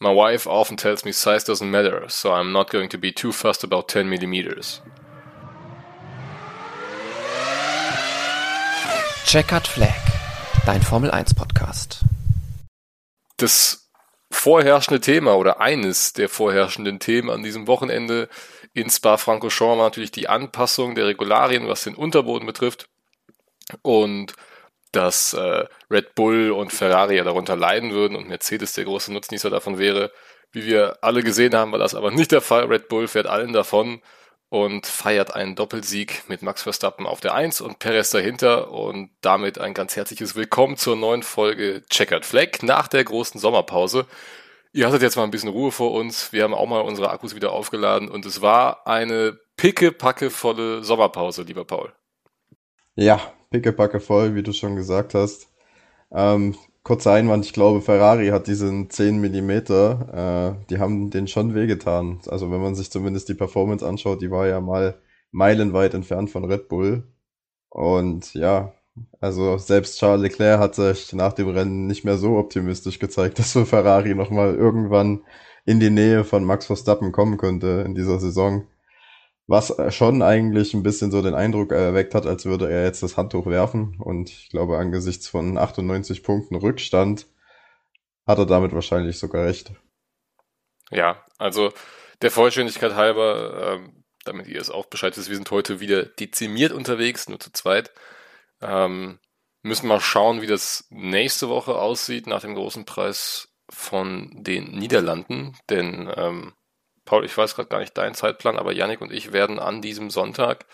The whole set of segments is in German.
My wife often tells me size doesn't matter, so I'm not going to be too fussed about 10 millimeters. Checkered Flag, dein Formel 1 Podcast. Das vorherrschende Thema oder eines der vorherrschenden Themen an diesem Wochenende in Spa-Francorchamps war natürlich die Anpassung der Regularien, was den Unterboden betrifft. Und dass äh, Red Bull und Ferrari ja darunter leiden würden und Mercedes der große Nutznießer davon wäre. Wie wir alle gesehen haben, war das aber nicht der Fall. Red Bull fährt allen davon und feiert einen Doppelsieg mit Max Verstappen auf der 1 und Perez dahinter und damit ein ganz herzliches Willkommen zur neuen Folge Checkered Flag nach der großen Sommerpause. Ihr hattet jetzt mal ein bisschen Ruhe vor uns. Wir haben auch mal unsere Akkus wieder aufgeladen und es war eine pickepackevolle Sommerpause, lieber Paul. Ja, pickepacke voll, wie du schon gesagt hast. Ähm, kurzer Einwand, ich glaube, Ferrari hat diesen 10 Millimeter, äh, die haben den schon wehgetan. Also wenn man sich zumindest die Performance anschaut, die war ja mal meilenweit entfernt von Red Bull. Und ja, also selbst Charles Leclerc hat sich nach dem Rennen nicht mehr so optimistisch gezeigt, dass für Ferrari nochmal irgendwann in die Nähe von Max Verstappen kommen könnte in dieser Saison. Was schon eigentlich ein bisschen so den Eindruck erweckt hat, als würde er jetzt das Handtuch werfen. Und ich glaube, angesichts von 98 Punkten Rückstand hat er damit wahrscheinlich sogar recht. Ja, also der Vollständigkeit halber, ähm, damit ihr es auch Bescheid wisst, wir sind heute wieder dezimiert unterwegs, nur zu zweit. Ähm, müssen mal schauen, wie das nächste Woche aussieht nach dem großen Preis von den Niederlanden. Denn ähm, Paul, ich weiß gerade gar nicht deinen Zeitplan, aber Yannick und ich werden an diesem Sonntag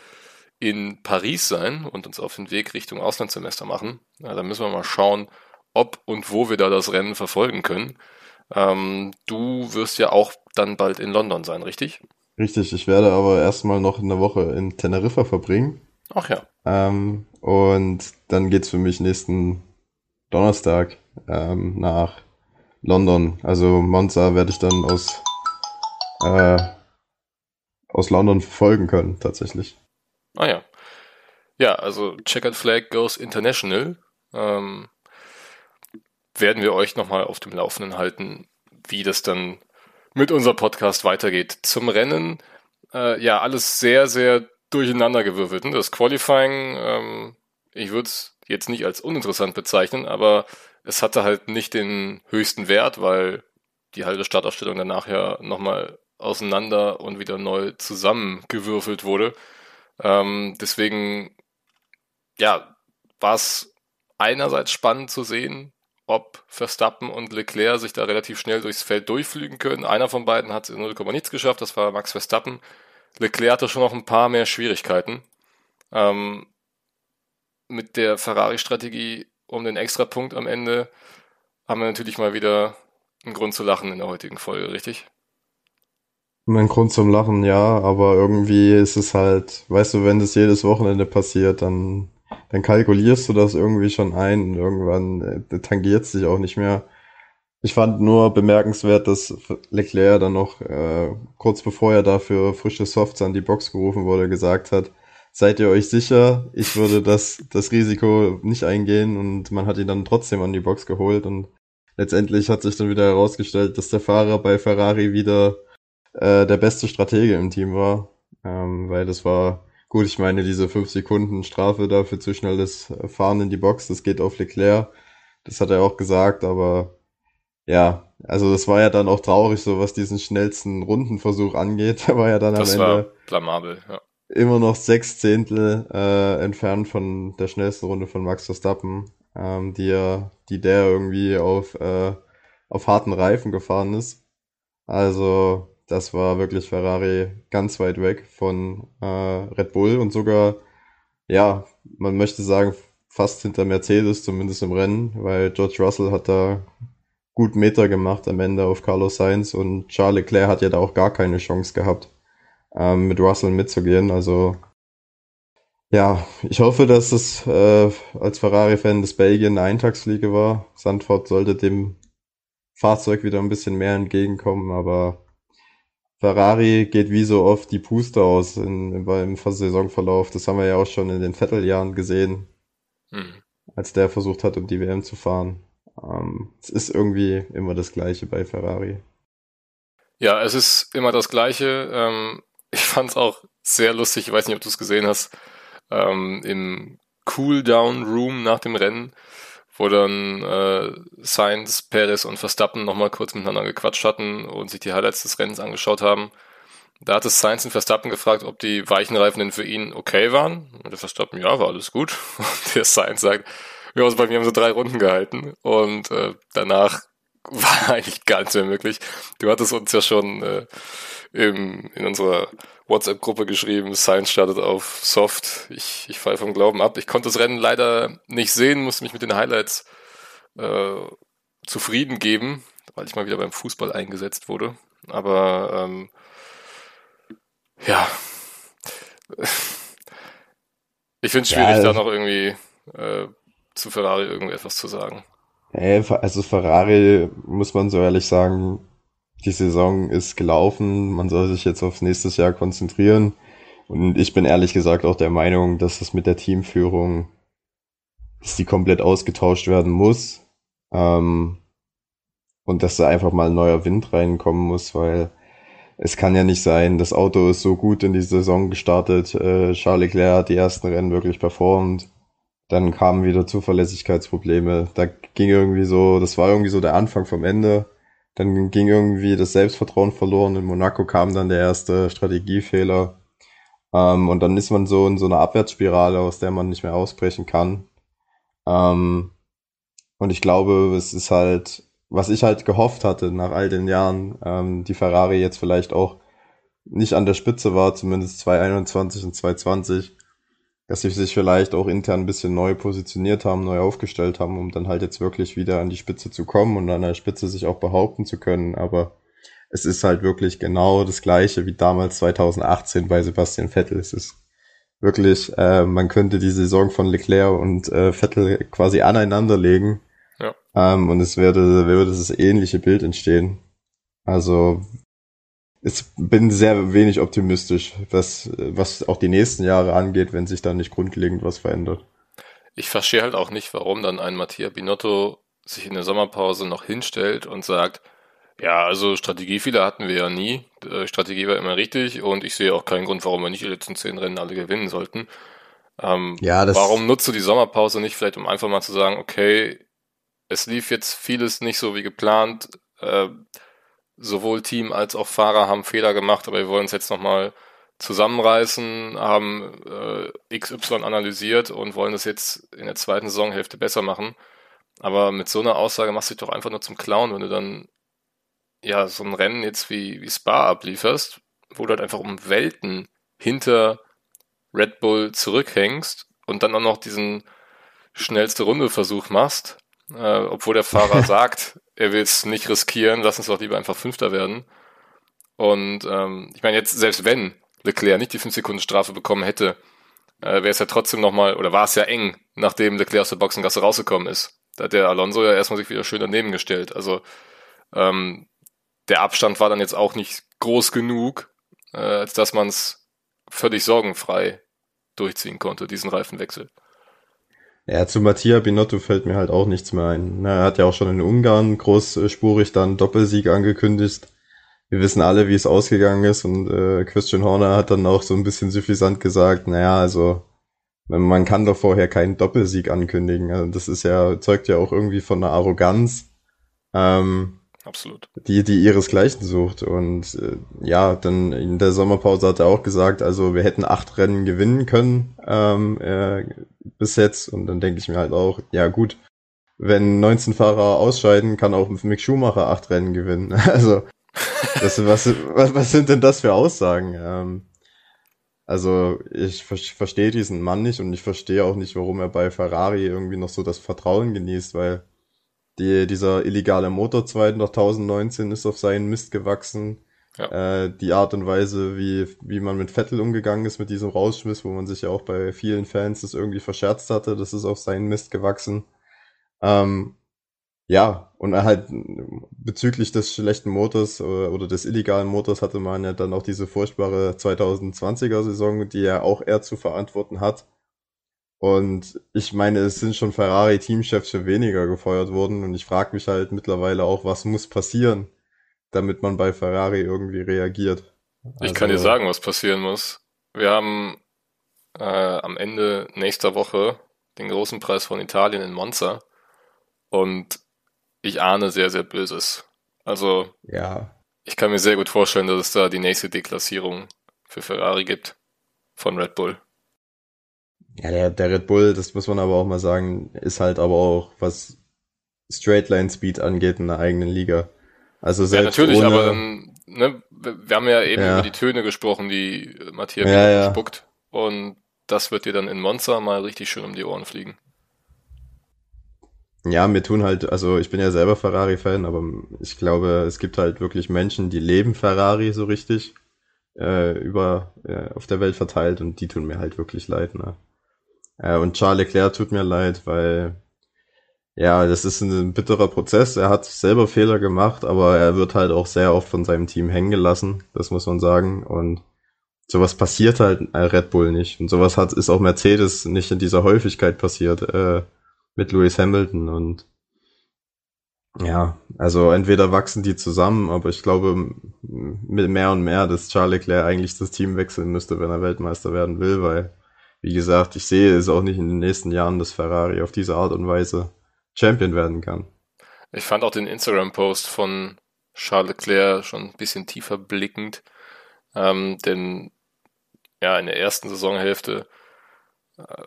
in Paris sein und uns auf den Weg Richtung Auslandssemester machen. Ja, da müssen wir mal schauen, ob und wo wir da das Rennen verfolgen können. Ähm, du wirst ja auch dann bald in London sein, richtig? Richtig, ich werde aber erstmal noch eine Woche in Teneriffa verbringen. Ach ja. Ähm, und dann geht's für mich nächsten Donnerstag ähm, nach London. Also Monza werde ich dann aus äh, aus London verfolgen können, tatsächlich. Ah ja. Ja, also Checkered Flag Goes International. Ähm, werden wir euch nochmal auf dem Laufenden halten, wie das dann mit unserem Podcast weitergeht. Zum Rennen, äh, ja, alles sehr, sehr durcheinandergewürfelt. Ne? Das Qualifying, ähm, ich würde es jetzt nicht als uninteressant bezeichnen, aber es hatte halt nicht den höchsten Wert, weil die halbe Startaufstellung danach ja nochmal auseinander und wieder neu zusammengewürfelt wurde. Ähm, deswegen, ja, war es einerseits spannend zu sehen, ob Verstappen und Leclerc sich da relativ schnell durchs Feld durchflügen können. Einer von beiden hat es in 0, nichts geschafft, das war Max Verstappen. Leclerc hatte schon noch ein paar mehr Schwierigkeiten. Ähm, mit der Ferrari-Strategie um den Extrapunkt am Ende haben wir natürlich mal wieder einen Grund zu lachen in der heutigen Folge, richtig? Mein Grund zum Lachen, ja, aber irgendwie ist es halt, weißt du, wenn das jedes Wochenende passiert, dann, dann kalkulierst du das irgendwie schon ein und irgendwann äh, tangiert es dich auch nicht mehr. Ich fand nur bemerkenswert, dass Leclerc dann noch äh, kurz bevor er dafür frische Softs an die Box gerufen wurde, gesagt hat, seid ihr euch sicher, ich würde das, das Risiko nicht eingehen und man hat ihn dann trotzdem an die Box geholt und letztendlich hat sich dann wieder herausgestellt, dass der Fahrer bei Ferrari wieder äh, der beste Stratege im Team war, ähm, weil das war gut, ich meine, diese fünf Sekunden Strafe dafür zu schnelles Fahren in die Box, das geht auf Leclerc, das hat er auch gesagt, aber ja, also das war ja dann auch traurig, so was diesen schnellsten Rundenversuch angeht, der war ja dann das am Ende blamabel, ja. immer noch sechs Zehntel äh, entfernt von der schnellsten Runde von Max Verstappen, ähm, die er, die der irgendwie auf äh, auf harten Reifen gefahren ist. Also das war wirklich Ferrari ganz weit weg von äh, Red Bull und sogar, ja, man möchte sagen, fast hinter Mercedes, zumindest im Rennen, weil George Russell hat da gut Meter gemacht am Ende auf Carlos Sainz und Charles Leclerc hat ja da auch gar keine Chance gehabt, ähm, mit Russell mitzugehen. Also ja, ich hoffe, dass es äh, als Ferrari-Fan des Belgien eine Eintagsfliege war. Sandford sollte dem Fahrzeug wieder ein bisschen mehr entgegenkommen, aber Ferrari geht wie so oft die Puste aus in, im Saisonverlauf. Das haben wir ja auch schon in den Vettel-Jahren gesehen, hm. als der versucht hat, um die WM zu fahren. Ähm, es ist irgendwie immer das Gleiche bei Ferrari. Ja, es ist immer das Gleiche. Ähm, ich fand es auch sehr lustig, ich weiß nicht, ob du es gesehen hast, ähm, im Cool-Down-Room nach dem Rennen, wo dann äh, Sainz, Perez und Verstappen nochmal kurz miteinander gequatscht hatten und sich die Highlights des Rennens angeschaut haben. Da hat es Sainz und Verstappen gefragt, ob die weichen denn für ihn okay waren. Und der Verstappen, ja, war alles gut. Und der Sainz sagt, ja, also bei mir haben sie drei Runden gehalten. Und äh, danach war eigentlich gar nichts mehr möglich. Du hattest uns ja schon äh, im, in unserer WhatsApp-Gruppe geschrieben, Science startet auf Soft. Ich, ich falle vom Glauben ab. Ich konnte das Rennen leider nicht sehen, musste mich mit den Highlights äh, zufrieden geben, weil ich mal wieder beim Fußball eingesetzt wurde. Aber ähm, ja, ich finde es schwierig, ja, also, da noch irgendwie äh, zu Ferrari irgendetwas zu sagen. Also Ferrari, muss man so ehrlich sagen, die Saison ist gelaufen, man soll sich jetzt aufs nächste Jahr konzentrieren. Und ich bin ehrlich gesagt auch der Meinung, dass das mit der Teamführung, dass die komplett ausgetauscht werden muss. Ähm, und dass da einfach mal ein neuer Wind reinkommen muss, weil es kann ja nicht sein, das Auto ist so gut in die Saison gestartet, äh, Charles Leclerc hat die ersten Rennen wirklich performt, dann kamen wieder Zuverlässigkeitsprobleme, da ging irgendwie so, das war irgendwie so der Anfang vom Ende dann ging irgendwie das Selbstvertrauen verloren. In Monaco kam dann der erste Strategiefehler. Ähm, und dann ist man so in so einer Abwärtsspirale, aus der man nicht mehr ausbrechen kann. Ähm, und ich glaube, es ist halt, was ich halt gehofft hatte nach all den Jahren, ähm, die Ferrari jetzt vielleicht auch nicht an der Spitze war, zumindest 2021 und 2020, dass sie sich vielleicht auch intern ein bisschen neu positioniert haben, neu aufgestellt haben, um dann halt jetzt wirklich wieder an die Spitze zu kommen und an der Spitze sich auch behaupten zu können. Aber es ist halt wirklich genau das gleiche wie damals 2018 bei Sebastian Vettel. Es ist wirklich, äh, man könnte die Saison von Leclerc und äh, Vettel quasi aneinander legen. Ja. Ähm, und es würde, würde das ähnliche Bild entstehen. Also ich bin sehr wenig optimistisch, was, was auch die nächsten Jahre angeht, wenn sich da nicht grundlegend was verändert. Ich verstehe halt auch nicht, warum dann ein Mattia Binotto sich in der Sommerpause noch hinstellt und sagt, ja, also Strategiefehler hatten wir ja nie. Die Strategie war immer richtig und ich sehe auch keinen Grund, warum wir nicht die letzten zehn Rennen alle gewinnen sollten. Ähm, ja, das warum nutzt du die Sommerpause nicht vielleicht, um einfach mal zu sagen, okay, es lief jetzt vieles nicht so wie geplant. Äh, sowohl Team als auch Fahrer haben Fehler gemacht, aber wir wollen uns jetzt nochmal zusammenreißen, haben äh, XY analysiert und wollen das jetzt in der zweiten Saisonhälfte besser machen. Aber mit so einer Aussage machst du dich doch einfach nur zum Clown, wenn du dann ja so ein Rennen jetzt wie, wie Spa ablieferst, wo du halt einfach um Welten hinter Red Bull zurückhängst und dann auch noch diesen schnellste Runde-Versuch machst, äh, obwohl der Fahrer sagt, er will es nicht riskieren, lass uns doch lieber einfach Fünfter werden. Und ähm, ich meine, jetzt, selbst wenn Leclerc nicht die 5 Sekunden Strafe bekommen hätte, äh, wäre es ja trotzdem nochmal, oder war es ja eng, nachdem Leclerc aus der Boxengasse rausgekommen ist. Da hat der Alonso ja erstmal sich wieder schön daneben gestellt. Also ähm, der Abstand war dann jetzt auch nicht groß genug, äh, als dass man es völlig sorgenfrei durchziehen konnte, diesen Reifenwechsel. Ja, zu Mattia Binotto fällt mir halt auch nichts mehr ein. Er hat ja auch schon in Ungarn großspurig dann Doppelsieg angekündigt. Wir wissen alle, wie es ausgegangen ist und äh, Christian Horner hat dann auch so ein bisschen suffisant gesagt, naja, also man kann doch vorher keinen Doppelsieg ankündigen. Also das ist ja, zeugt ja auch irgendwie von einer Arroganz. Ähm, Absolut. Die, die ihresgleichen sucht. Und äh, ja, dann in der Sommerpause hat er auch gesagt, also wir hätten acht Rennen gewinnen können ähm, äh, bis jetzt. Und dann denke ich mir halt auch, ja gut, wenn 19 Fahrer ausscheiden, kann auch Mick Schumacher acht Rennen gewinnen. Also, das, was, was, was sind denn das für Aussagen? Ähm, also ich ver verstehe diesen Mann nicht und ich verstehe auch nicht, warum er bei Ferrari irgendwie noch so das Vertrauen genießt, weil die, dieser illegale Motor 2019 ist auf seinen Mist gewachsen. Ja. Äh, die Art und Weise, wie, wie man mit Vettel umgegangen ist, mit diesem Rausschmiss, wo man sich ja auch bei vielen Fans das irgendwie verscherzt hatte, das ist auf seinen Mist gewachsen. Ähm, ja, und halt bezüglich des schlechten Motors oder, oder des illegalen Motors hatte man ja dann auch diese furchtbare 2020er Saison, die er auch er zu verantworten hat. Und ich meine, es sind schon Ferrari-Teamchefs für weniger gefeuert worden. Und ich frage mich halt mittlerweile auch, was muss passieren, damit man bei Ferrari irgendwie reagiert. Also, ich kann dir also sagen, was passieren muss. Wir haben äh, am Ende nächster Woche den großen Preis von Italien in Monza und ich ahne sehr, sehr Böses. Also, ja. ich kann mir sehr gut vorstellen, dass es da die nächste Deklassierung für Ferrari gibt von Red Bull. Ja, der, der Red Bull, das muss man aber auch mal sagen, ist halt aber auch, was Straight Line Speed angeht, in der eigenen Liga. Also selbst ja, natürlich, ohne, aber dann, ne, wir haben ja eben ja. über die Töne gesprochen, die Matthias ja, ja. spuckt. Und das wird dir dann in Monza mal richtig schön um die Ohren fliegen. Ja, mir tun halt, also ich bin ja selber Ferrari-Fan, aber ich glaube, es gibt halt wirklich Menschen, die leben Ferrari so richtig äh, über äh, auf der Welt verteilt und die tun mir halt wirklich leid. Ne? Äh, und Charles Leclerc tut mir leid, weil ja, das ist ein bitterer Prozess. Er hat selber Fehler gemacht, aber er wird halt auch sehr oft von seinem Team hängen gelassen, das muss man sagen. Und sowas passiert halt Red Bull nicht. Und sowas hat ist auch Mercedes nicht in dieser Häufigkeit passiert äh, mit Lewis Hamilton. Und ja, also entweder wachsen die zusammen, aber ich glaube mit mehr und mehr, dass Charles Leclerc eigentlich das Team wechseln müsste, wenn er Weltmeister werden will, weil, wie gesagt, ich sehe es auch nicht in den nächsten Jahren, dass Ferrari auf diese Art und Weise Champion werden kann. Ich fand auch den Instagram-Post von Charles Leclerc schon ein bisschen tiefer blickend, ähm, denn ja, in der ersten Saisonhälfte äh,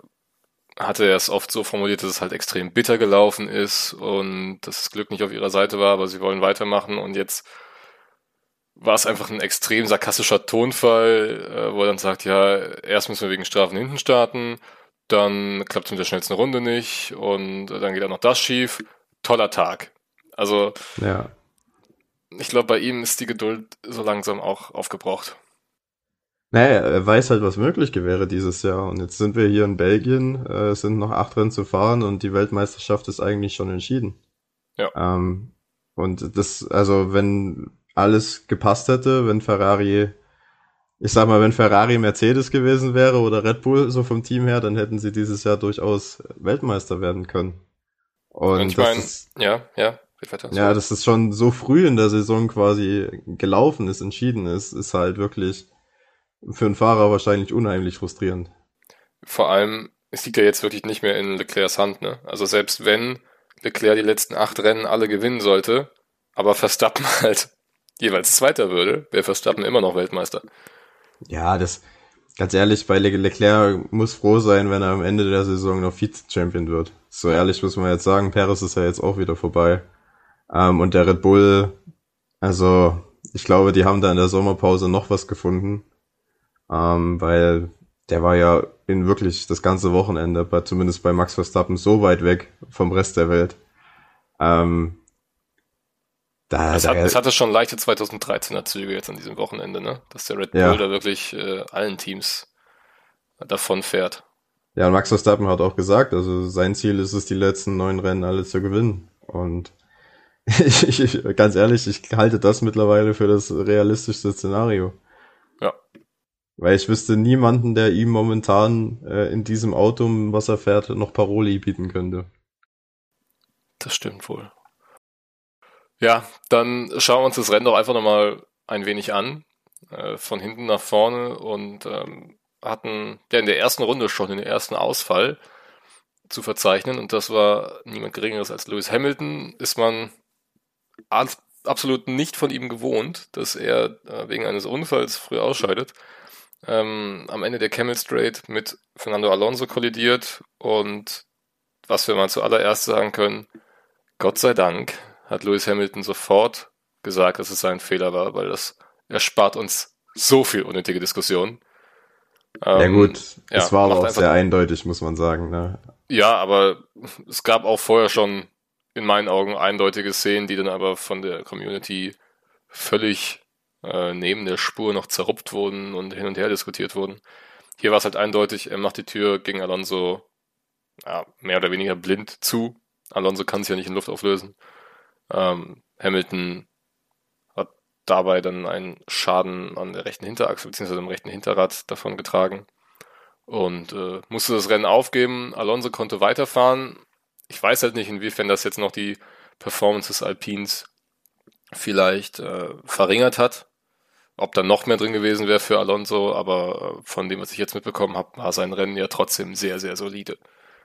hatte er es oft so formuliert, dass es halt extrem bitter gelaufen ist und dass das Glück nicht auf ihrer Seite war, aber sie wollen weitermachen und jetzt war es einfach ein extrem sarkastischer Tonfall, äh, wo er dann sagt, ja, erst müssen wir wegen Strafen hinten starten, dann klappt es mit der schnellsten Runde nicht und dann geht auch noch das schief. Toller Tag. Also, ja. ich glaube, bei ihm ist die Geduld so langsam auch aufgebraucht. Naja, er weiß halt, was möglich wäre dieses Jahr. Und jetzt sind wir hier in Belgien, äh, es sind noch acht Rennen zu fahren und die Weltmeisterschaft ist eigentlich schon entschieden. Ja. Ähm, und das, also wenn alles gepasst hätte, wenn Ferrari, ich sag mal, wenn Ferrari Mercedes gewesen wäre oder Red Bull so vom Team her, dann hätten sie dieses Jahr durchaus Weltmeister werden können. Und, und ich meine, ja, ja. Ja, dass es schon so früh in der Saison quasi gelaufen ist, entschieden ist, ist halt wirklich für einen Fahrer wahrscheinlich unheimlich frustrierend. Vor allem, es liegt ja jetzt wirklich nicht mehr in Leclercs Hand, ne? Also selbst wenn Leclerc die letzten acht Rennen alle gewinnen sollte, aber Verstappen halt jeweils Zweiter würde, wäre Verstappen immer noch Weltmeister. Ja, das, ganz ehrlich, bei Le Leclerc muss froh sein, wenn er am Ende der Saison noch Vize-Champion wird. So ehrlich muss man jetzt sagen, Paris ist ja jetzt auch wieder vorbei. Ähm, und der Red Bull, also, ich glaube, die haben da in der Sommerpause noch was gefunden ähm, weil der war ja in wirklich das ganze Wochenende, bei, zumindest bei Max Verstappen, so weit weg vom Rest der Welt. Ähm, da, es, hat, da, es hatte schon leichte 2013er Züge jetzt an diesem Wochenende, ne? Dass der Red Bull ja. da wirklich äh, allen Teams davon fährt. Ja, und Max Verstappen hat auch gesagt, also sein Ziel ist es, die letzten neun Rennen alle zu gewinnen. Und ich, ich, ganz ehrlich, ich halte das mittlerweile für das realistischste Szenario. Weil ich wüsste niemanden, der ihm momentan äh, in diesem Auto, was er fährt, noch Paroli bieten könnte. Das stimmt wohl. Ja, dann schauen wir uns das Rennen doch einfach nochmal ein wenig an. Äh, von hinten nach vorne und ähm, hatten ja in der ersten Runde schon den ersten Ausfall zu verzeichnen und das war niemand geringeres als Lewis Hamilton. Ist man absolut nicht von ihm gewohnt, dass er äh, wegen eines Unfalls früh ausscheidet ähm, am Ende der Camel Straight mit Fernando Alonso kollidiert und was wir mal zuallererst sagen können, Gott sei Dank hat Lewis Hamilton sofort gesagt, dass es sein Fehler war, weil das erspart uns so viel unnötige Diskussion. Ähm, ja gut, ja, es war aber auch sehr eindeutig, muss man sagen. Ne? Ja, aber es gab auch vorher schon in meinen Augen eindeutige Szenen, die dann aber von der Community völlig äh, neben der Spur noch zerrupft wurden und hin und her diskutiert wurden. Hier war es halt eindeutig, er macht die Tür gegen Alonso ja, mehr oder weniger blind zu. Alonso kann es ja nicht in Luft auflösen. Ähm, Hamilton hat dabei dann einen Schaden an der rechten Hinterachse bzw. am rechten Hinterrad davon getragen und äh, musste das Rennen aufgeben. Alonso konnte weiterfahren. Ich weiß halt nicht, inwiefern das jetzt noch die Performance des Alpins vielleicht äh, verringert hat. Ob da noch mehr drin gewesen wäre für Alonso, aber äh, von dem, was ich jetzt mitbekommen habe, war sein Rennen ja trotzdem sehr, sehr solide.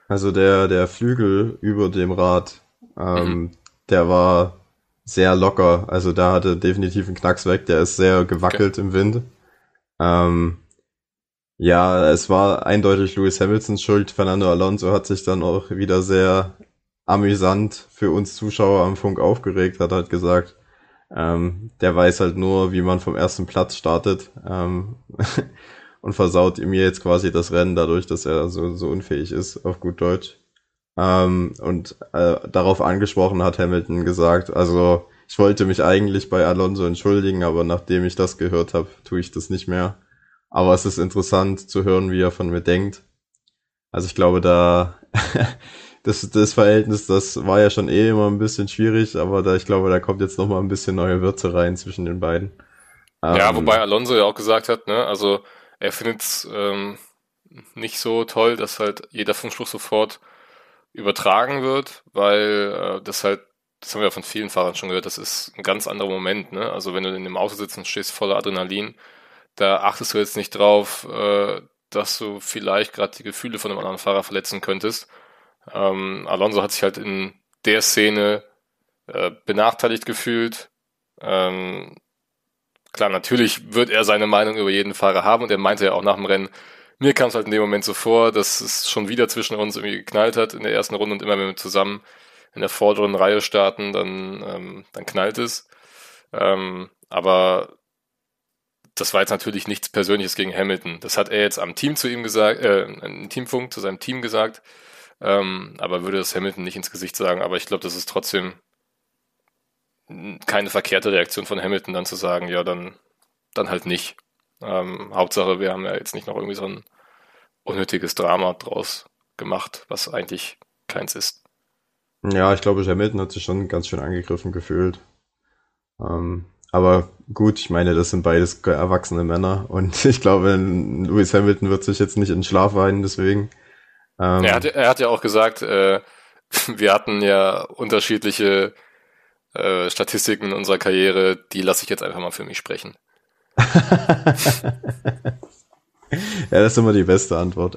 Also der, der Flügel über dem Rad, ähm, mhm. Der war sehr locker. Also da hatte definitiv einen Knacks weg. Der ist sehr gewackelt okay. im Wind. Ähm, ja, es war eindeutig Lewis Hamiltons Schuld. Fernando Alonso hat sich dann auch wieder sehr amüsant für uns Zuschauer am Funk aufgeregt, hat halt gesagt, ähm, der weiß halt nur, wie man vom ersten Platz startet ähm, und versaut mir jetzt quasi das Rennen dadurch, dass er so, so unfähig ist, auf gut Deutsch. Ähm, und äh, darauf angesprochen hat Hamilton gesagt, also ich wollte mich eigentlich bei Alonso entschuldigen, aber nachdem ich das gehört habe, tue ich das nicht mehr. Aber es ist interessant zu hören, wie er von mir denkt. Also ich glaube, da das, das Verhältnis, das war ja schon eh immer ein bisschen schwierig, aber da, ich glaube, da kommt jetzt noch mal ein bisschen neue Würze rein zwischen den beiden. Ja, ähm, wobei Alonso ja auch gesagt hat, ne, also er findet es ähm, nicht so toll, dass halt jeder Funkspruch sofort übertragen wird, weil äh, das halt, das haben wir von vielen Fahrern schon gehört, das ist ein ganz anderer Moment, ne? Also wenn du in dem Auto sitzt und stehst voller Adrenalin, da achtest du jetzt nicht drauf, äh, dass du vielleicht gerade die Gefühle von einem anderen Fahrer verletzen könntest. Ähm, Alonso hat sich halt in der Szene äh, benachteiligt gefühlt. Ähm, klar, natürlich wird er seine Meinung über jeden Fahrer haben und er meinte ja auch nach dem Rennen, mir kam es halt in dem Moment so vor, dass es schon wieder zwischen uns irgendwie geknallt hat in der ersten Runde und immer wenn wir zusammen in der vorderen Reihe starten, dann, ähm, dann knallt es. Ähm, aber das war jetzt natürlich nichts Persönliches gegen Hamilton. Das hat er jetzt am Team zu ihm gesagt, äh, im Teamfunk zu seinem Team gesagt, ähm, aber würde das Hamilton nicht ins Gesicht sagen. Aber ich glaube, das ist trotzdem keine verkehrte Reaktion von Hamilton, dann zu sagen, ja, dann, dann halt nicht. Ähm, Hauptsache, wir haben ja jetzt nicht noch irgendwie so ein unnötiges Drama draus gemacht, was eigentlich keins ist. Ja, ich glaube, Hamilton hat sich schon ganz schön angegriffen gefühlt. Ähm, aber gut, ich meine, das sind beides erwachsene Männer und ich glaube, Lewis Hamilton wird sich jetzt nicht in Schlaf weinen, deswegen. Ähm, er, hat, er hat ja auch gesagt, äh, wir hatten ja unterschiedliche äh, Statistiken in unserer Karriere, die lasse ich jetzt einfach mal für mich sprechen. ja, das ist immer die beste Antwort.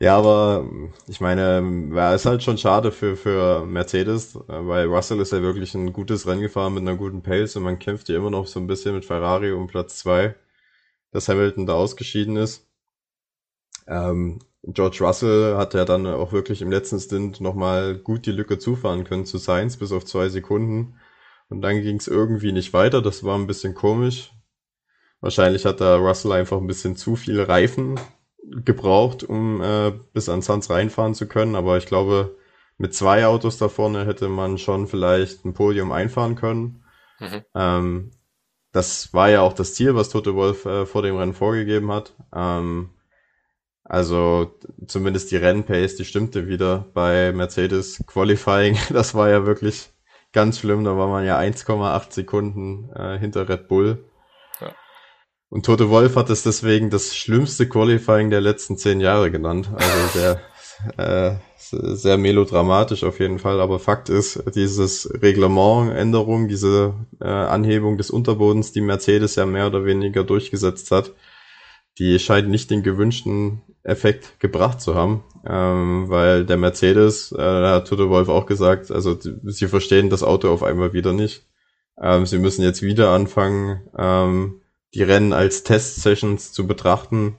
Ja, aber ich meine, ja, ist halt schon schade für, für Mercedes, weil Russell ist ja wirklich ein gutes Rennen gefahren mit einer guten Pace und man kämpft ja immer noch so ein bisschen mit Ferrari um Platz zwei, dass Hamilton da ausgeschieden ist. Ähm, George Russell hat ja dann auch wirklich im letzten Stint nochmal gut die Lücke zufahren können zu Sainz bis auf zwei Sekunden. Und dann ging es irgendwie nicht weiter, das war ein bisschen komisch. Wahrscheinlich hat da Russell einfach ein bisschen zu viel Reifen gebraucht, um äh, bis an Sanz reinfahren zu können. Aber ich glaube, mit zwei Autos da vorne hätte man schon vielleicht ein Podium einfahren können. Mhm. Ähm, das war ja auch das Ziel, was Tote Wolf äh, vor dem Rennen vorgegeben hat. Ähm, also zumindest die Rennpace, die stimmte wieder bei Mercedes Qualifying. Das war ja wirklich ganz schlimm. Da war man ja 1,8 Sekunden äh, hinter Red Bull. Und Tote Wolf hat es deswegen das schlimmste Qualifying der letzten zehn Jahre genannt. Also sehr, äh, sehr melodramatisch auf jeden Fall. Aber Fakt ist, dieses Reglementänderung, diese äh, Anhebung des Unterbodens, die Mercedes ja mehr oder weniger durchgesetzt hat, die scheint nicht den gewünschten Effekt gebracht zu haben, ähm, weil der Mercedes, äh, da hat Toto Wolf auch gesagt, also sie verstehen das Auto auf einmal wieder nicht. Ähm, sie müssen jetzt wieder anfangen, ähm, die Rennen als Test-Sessions zu betrachten,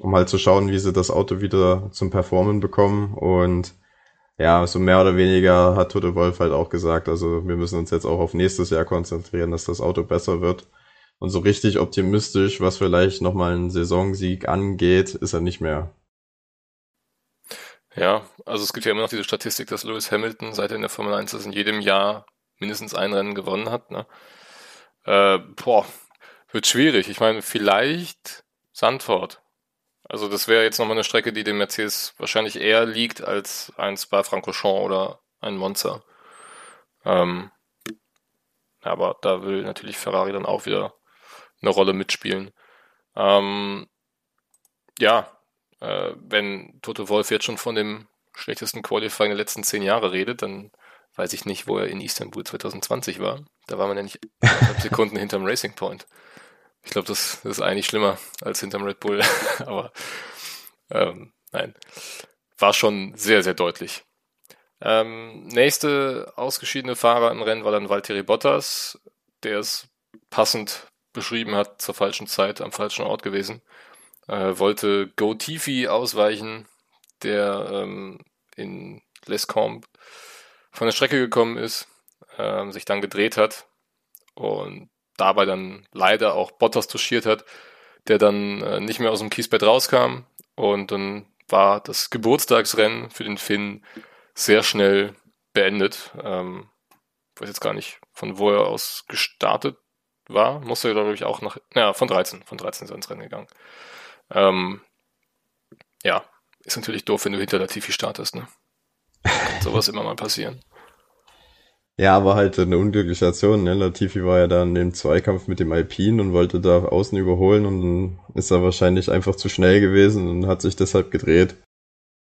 um halt zu schauen, wie sie das Auto wieder zum Performen bekommen. Und ja, so mehr oder weniger hat Tote Wolf halt auch gesagt, also wir müssen uns jetzt auch auf nächstes Jahr konzentrieren, dass das Auto besser wird. Und so richtig optimistisch, was vielleicht nochmal einen Saisonsieg angeht, ist er nicht mehr. Ja, also es gibt ja immer noch diese Statistik, dass Lewis Hamilton, seit er in der Formel 1 ist, in jedem Jahr mindestens ein Rennen gewonnen hat. Ne? Äh, boah, wird schwierig. Ich meine, vielleicht Sandford. Also das wäre jetzt nochmal eine Strecke, die dem Mercedes wahrscheinlich eher liegt als ein Spa-Francorchamps oder ein Monza. Ähm, aber da will natürlich Ferrari dann auch wieder eine Rolle mitspielen. Ähm, ja, äh, wenn Toto Wolf jetzt schon von dem schlechtesten Qualifying der letzten zehn Jahre redet, dann weiß ich nicht, wo er in Istanbul 2020 war. Da war man ja nicht Sekunden hinterm Racing Point. Ich glaube, das, ist eigentlich schlimmer als hinterm Red Bull. Aber ähm, nein, war schon sehr, sehr deutlich. Ähm, nächste ausgeschiedene Fahrer im Rennen war dann Valtteri Bottas, der es passend beschrieben hat, zur falschen Zeit am falschen Ort gewesen. Äh, wollte Go Tifi ausweichen, der ähm, in Les Combes von der Strecke gekommen ist, ähm, sich dann gedreht hat und dabei dann leider auch Bottas touchiert hat, der dann äh, nicht mehr aus dem Kiesbett rauskam und dann war das Geburtstagsrennen für den Finn sehr schnell beendet. Ähm, ich weiß jetzt gar nicht, von wo er aus gestartet war. Musste er, glaube ich, auch nach, naja, von 13, von 13 ist er ins Rennen gegangen. Ähm, ja, ist natürlich doof, wenn du hinter Latifi startest, ne? Kann sowas immer mal passieren. Ja, aber halt eine unglückliche Aktion. Ne? Latifi war ja da in dem Zweikampf mit dem Alpin und wollte da außen überholen und dann ist er wahrscheinlich einfach zu schnell gewesen und hat sich deshalb gedreht.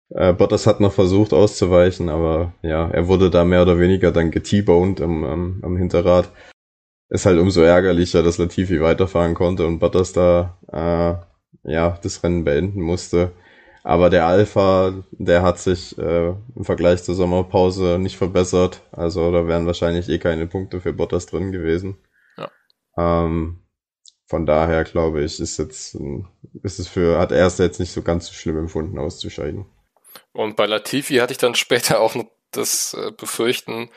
Äh, Bottas hat noch versucht auszuweichen, aber ja, er wurde da mehr oder weniger dann geteaboned am, am, am Hinterrad. Ist halt umso ärgerlicher, dass Latifi weiterfahren konnte und Bottas da äh, ja das Rennen beenden musste. Aber der Alpha, der hat sich äh, im Vergleich zur Sommerpause nicht verbessert. Also da wären wahrscheinlich eh keine Punkte für Bottas drin gewesen. Ja. Ähm, von daher glaube ich, ist jetzt ist es für hat er es jetzt nicht so ganz so schlimm empfunden auszuscheiden. Und bei Latifi hatte ich dann später auch noch das äh, Befürchten,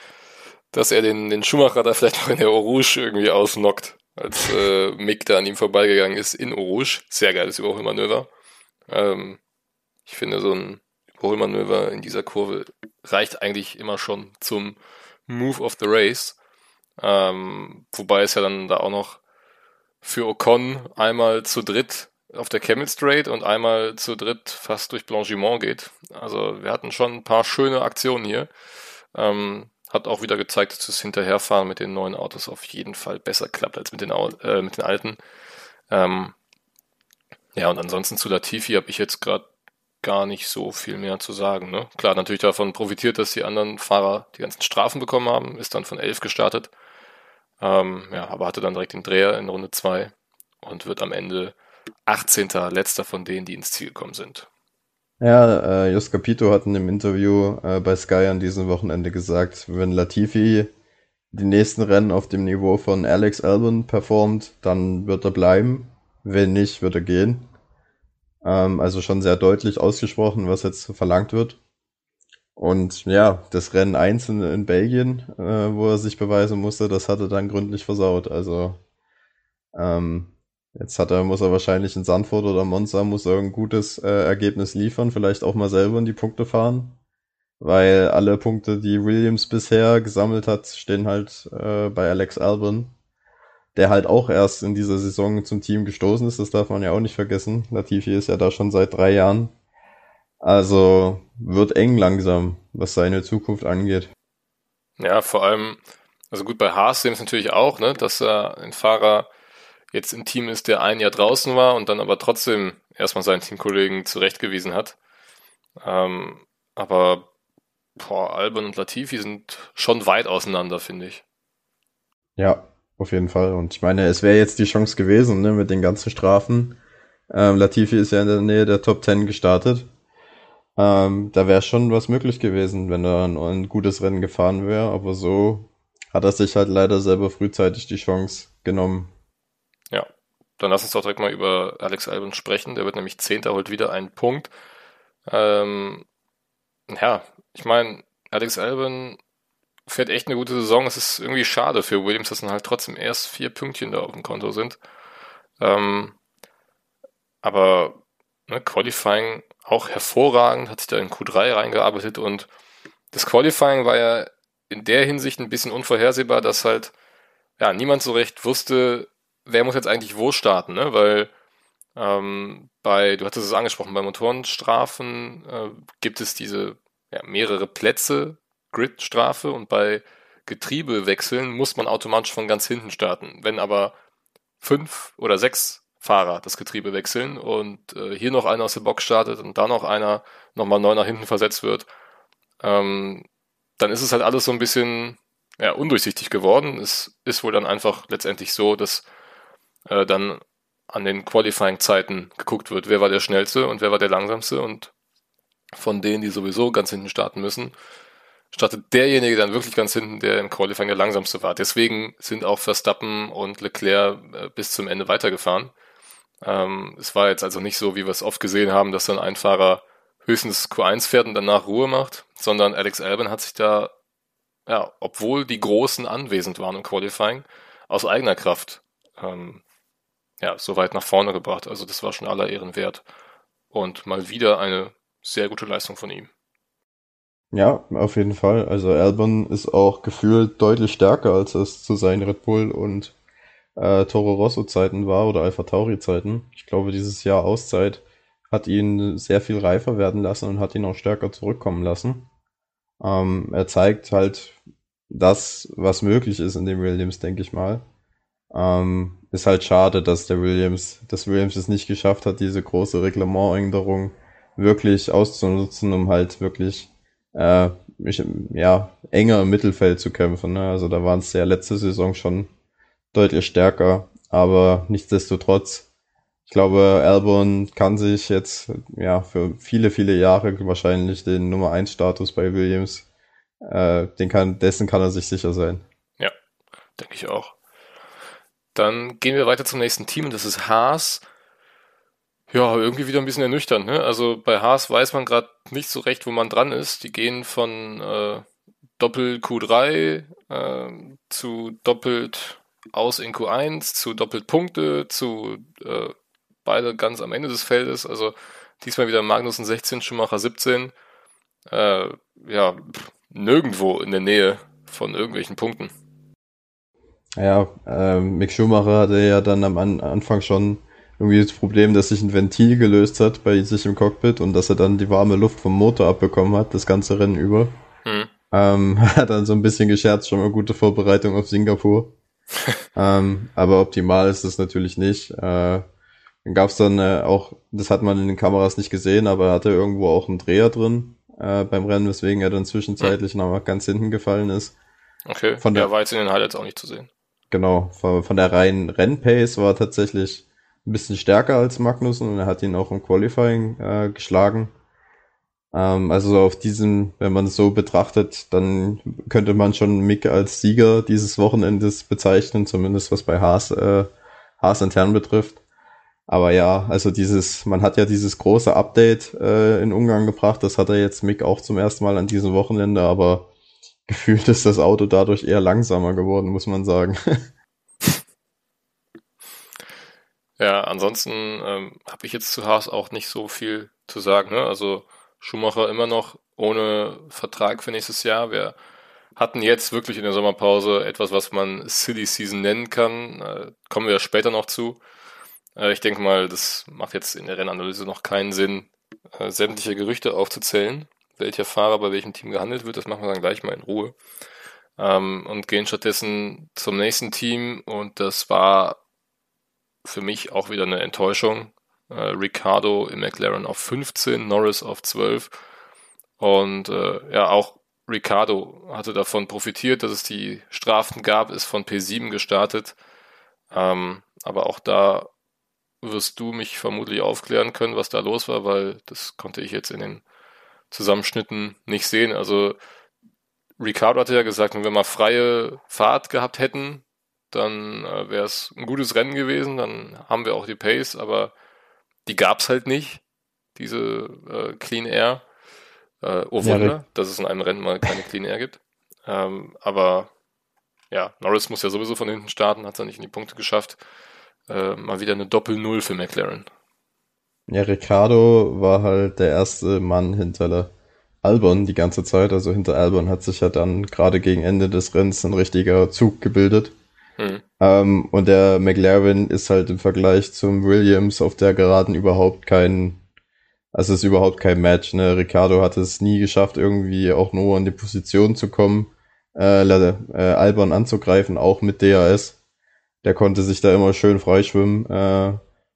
dass er den, den Schumacher da vielleicht noch in der Orange irgendwie ausnockt, als äh, Mick da an ihm vorbeigegangen ist in Orange. Sehr geiles Überholmanöver. Ähm, ich finde, so ein Überholmanöver in dieser Kurve reicht eigentlich immer schon zum Move of the Race. Ähm, wobei es ja dann da auch noch für Ocon einmal zu dritt auf der Camel Straight und einmal zu dritt fast durch Blanchiment geht. Also wir hatten schon ein paar schöne Aktionen hier. Ähm, hat auch wieder gezeigt, dass das Hinterherfahren mit den neuen Autos auf jeden Fall besser klappt als mit den, äh, mit den alten. Ähm, ja, und ansonsten zu Latifi habe ich jetzt gerade gar nicht so viel mehr zu sagen. Ne? Klar, natürlich davon profitiert, dass die anderen Fahrer die ganzen Strafen bekommen haben, ist dann von 11 gestartet. Ähm, ja, aber hatte dann direkt den Dreher in Runde 2 und wird am Ende 18. letzter von denen, die ins Ziel gekommen sind. Ja, äh, Jos Capito hat in einem Interview äh, bei Sky an diesem Wochenende gesagt, wenn Latifi die nächsten Rennen auf dem Niveau von Alex Albon performt, dann wird er bleiben. Wenn nicht, wird er gehen. Ähm, also schon sehr deutlich ausgesprochen, was jetzt verlangt wird. Und ja, das Rennen 1 in, in Belgien, äh, wo er sich beweisen musste, das hat er dann gründlich versaut. Also ähm, jetzt hat er, muss er wahrscheinlich in Sandford oder Monza muss er ein gutes äh, Ergebnis liefern, vielleicht auch mal selber in die Punkte fahren. Weil alle Punkte, die Williams bisher gesammelt hat, stehen halt äh, bei Alex Albon der halt auch erst in dieser Saison zum Team gestoßen ist, das darf man ja auch nicht vergessen. Latifi ist ja da schon seit drei Jahren. Also wird eng langsam, was seine Zukunft angeht. Ja, vor allem, also gut, bei Haas sehen wir es natürlich auch, ne, dass er ein Fahrer jetzt im Team ist, der ein Jahr draußen war und dann aber trotzdem erstmal seinen Teamkollegen zurechtgewiesen hat. Ähm, aber boah, Albon und Latifi sind schon weit auseinander, finde ich. Ja, auf jeden Fall. Und ich meine, es wäre jetzt die Chance gewesen, ne, mit den ganzen Strafen. Ähm, Latifi ist ja in der Nähe der Top 10 gestartet. Ähm, da wäre schon was möglich gewesen, wenn er ein, ein gutes Rennen gefahren wäre. Aber so hat er sich halt leider selber frühzeitig die Chance genommen. Ja, dann lass uns doch direkt mal über Alex Albon sprechen. Der wird nämlich Zehnter, holt wieder einen Punkt. Ähm, ja, ich meine, Alex Albon fährt echt eine gute Saison. Es ist irgendwie schade für Williams, dass dann halt trotzdem erst vier Pünktchen da auf dem Konto sind. Ähm, aber ne, Qualifying auch hervorragend, hat sich da in Q3 reingearbeitet und das Qualifying war ja in der Hinsicht ein bisschen unvorhersehbar, dass halt ja niemand so recht wusste, wer muss jetzt eigentlich wo starten, ne? Weil ähm, bei, du hattest es angesprochen, bei Motorenstrafen äh, gibt es diese ja, mehrere Plätze Grid-Strafe und bei Getriebewechseln muss man automatisch von ganz hinten starten. Wenn aber fünf oder sechs Fahrer das Getriebe wechseln und äh, hier noch einer aus der Box startet und da noch einer nochmal neu nach hinten versetzt wird, ähm, dann ist es halt alles so ein bisschen ja, undurchsichtig geworden. Es ist wohl dann einfach letztendlich so, dass äh, dann an den Qualifying-Zeiten geguckt wird, wer war der schnellste und wer war der langsamste und von denen, die sowieso ganz hinten starten müssen, startet derjenige dann wirklich ganz hinten, der im Qualifying der langsamste war. Deswegen sind auch Verstappen und Leclerc äh, bis zum Ende weitergefahren. Ähm, es war jetzt also nicht so, wie wir es oft gesehen haben, dass dann ein Fahrer höchstens Q1 fährt und danach Ruhe macht, sondern Alex Albon hat sich da, ja, obwohl die Großen anwesend waren im Qualifying, aus eigener Kraft ähm, ja, so weit nach vorne gebracht. Also das war schon aller Ehren wert. Und mal wieder eine sehr gute Leistung von ihm. Ja, auf jeden Fall. Also Albon ist auch gefühlt deutlich stärker, als es zu seinen Red Bull und äh, Toro Rosso Zeiten war oder Alpha Tauri Zeiten. Ich glaube, dieses Jahr Auszeit hat ihn sehr viel reifer werden lassen und hat ihn auch stärker zurückkommen lassen. Ähm, er zeigt halt das, was möglich ist in dem Williams, denke ich mal. Ähm, ist halt schade, dass der Williams, dass Williams es nicht geschafft hat, diese große Reglementänderung wirklich auszunutzen, um halt wirklich äh, ja, enger im Mittelfeld zu kämpfen. Ne? Also da waren es ja letzte Saison schon deutlich stärker, aber nichtsdestotrotz, ich glaube, Albon kann sich jetzt ja für viele, viele Jahre wahrscheinlich den Nummer 1 Status bei Williams, äh, den kann, dessen kann er sich sicher sein. Ja, denke ich auch. Dann gehen wir weiter zum nächsten Team das ist Haas. Ja, irgendwie wieder ein bisschen ernüchternd. Ne? Also bei Haas weiß man gerade nicht so recht, wo man dran ist. Die gehen von äh, Doppel Q3 äh, zu doppelt aus in Q1 zu doppelt Punkte zu äh, beide ganz am Ende des Feldes. Also diesmal wieder Magnussen 16, Schumacher 17. Äh, ja, nirgendwo in der Nähe von irgendwelchen Punkten. Ja, äh, Mick Schumacher hatte ja dann am An Anfang schon irgendwie das Problem, dass sich ein Ventil gelöst hat bei sich im Cockpit und dass er dann die warme Luft vom Motor abbekommen hat, das ganze Rennen über. Hm. Ähm, hat dann so ein bisschen gescherzt, schon mal gute Vorbereitung auf Singapur. ähm, aber optimal ist es natürlich nicht. Äh, dann gab es dann äh, auch, das hat man in den Kameras nicht gesehen, aber er hatte irgendwo auch einen Dreher drin äh, beim Rennen, weswegen er dann zwischenzeitlich hm. noch ganz hinten gefallen ist. Okay, von der, ja, war jetzt in den Highlights auch nicht zu sehen. Genau, von, von der reinen Rennpace war tatsächlich ein bisschen stärker als Magnussen und er hat ihn auch im Qualifying äh, geschlagen. Ähm, also auf diesem, wenn man es so betrachtet, dann könnte man schon Mick als Sieger dieses Wochenendes bezeichnen, zumindest was bei Haas, äh, Haas intern betrifft. Aber ja, also dieses, man hat ja dieses große Update äh, in Ungarn gebracht, das hat er jetzt Mick auch zum ersten Mal an diesem Wochenende, aber gefühlt ist das Auto dadurch eher langsamer geworden, muss man sagen. Ja, ansonsten ähm, habe ich jetzt zu Haas auch nicht so viel zu sagen. Ne? Also Schumacher immer noch ohne Vertrag für nächstes Jahr. Wir hatten jetzt wirklich in der Sommerpause etwas, was man Silly Season nennen kann. Äh, kommen wir später noch zu. Äh, ich denke mal, das macht jetzt in der Rennanalyse noch keinen Sinn, äh, sämtliche Gerüchte aufzuzählen welcher Fahrer bei welchem Team gehandelt wird. Das machen wir dann gleich mal in Ruhe. Ähm, und gehen stattdessen zum nächsten Team und das war für mich auch wieder eine Enttäuschung. Äh, Ricardo im McLaren auf 15, Norris auf 12 und äh, ja, auch Ricardo hatte davon profitiert, dass es die Strafen gab, ist von P7 gestartet. Ähm, aber auch da wirst du mich vermutlich aufklären können, was da los war, weil das konnte ich jetzt in den Zusammenschnitten nicht sehen. Also Ricardo hatte ja gesagt, wenn wir mal freie Fahrt gehabt hätten, dann äh, wäre es ein gutes Rennen gewesen, dann haben wir auch die Pace, aber die gab es halt nicht, diese äh, Clean Air. Äh, oh Wunder, ja, dass es in einem Rennen mal keine Clean Air gibt. Ähm, aber ja, Norris muss ja sowieso von hinten starten, hat es ja nicht in die Punkte geschafft. Äh, mal wieder eine Doppel-Null für McLaren. Ja, Ricardo war halt der erste Mann hinter Albon die ganze Zeit. Also hinter Albon hat sich ja dann gerade gegen Ende des Rennens ein richtiger Zug gebildet. Hm. Ähm, und der McLaren ist halt im Vergleich zum Williams auf der Geraden überhaupt kein, also ist überhaupt kein Match. Ne? Ricardo hat es nie geschafft, irgendwie auch nur in die Position zu kommen, äh, äh, Albon anzugreifen, auch mit DRS. Der konnte sich da immer schön freischwimmen. Äh,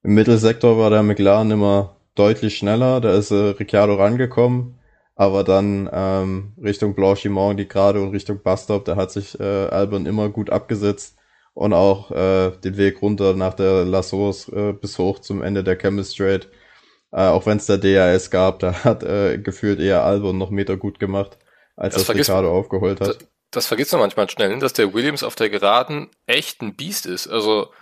im Mittelsektor war der McLaren immer deutlich schneller. Da ist äh, Ricciardo rangekommen. Aber dann ähm, Richtung Blanchiment, die gerade und Richtung Bustop, da hat sich äh, Albon immer gut abgesetzt und auch äh, den Weg runter nach der Lassos äh, bis hoch zum Ende der Chemistrate. Äh, auch wenn es der DRS gab, da hat äh, gefühlt eher Albon noch Meter gut gemacht, als das, das Ricardo aufgeholt hat. Das, das vergisst man manchmal schnell, dass der Williams auf der Geraden echt ein Biest ist. Also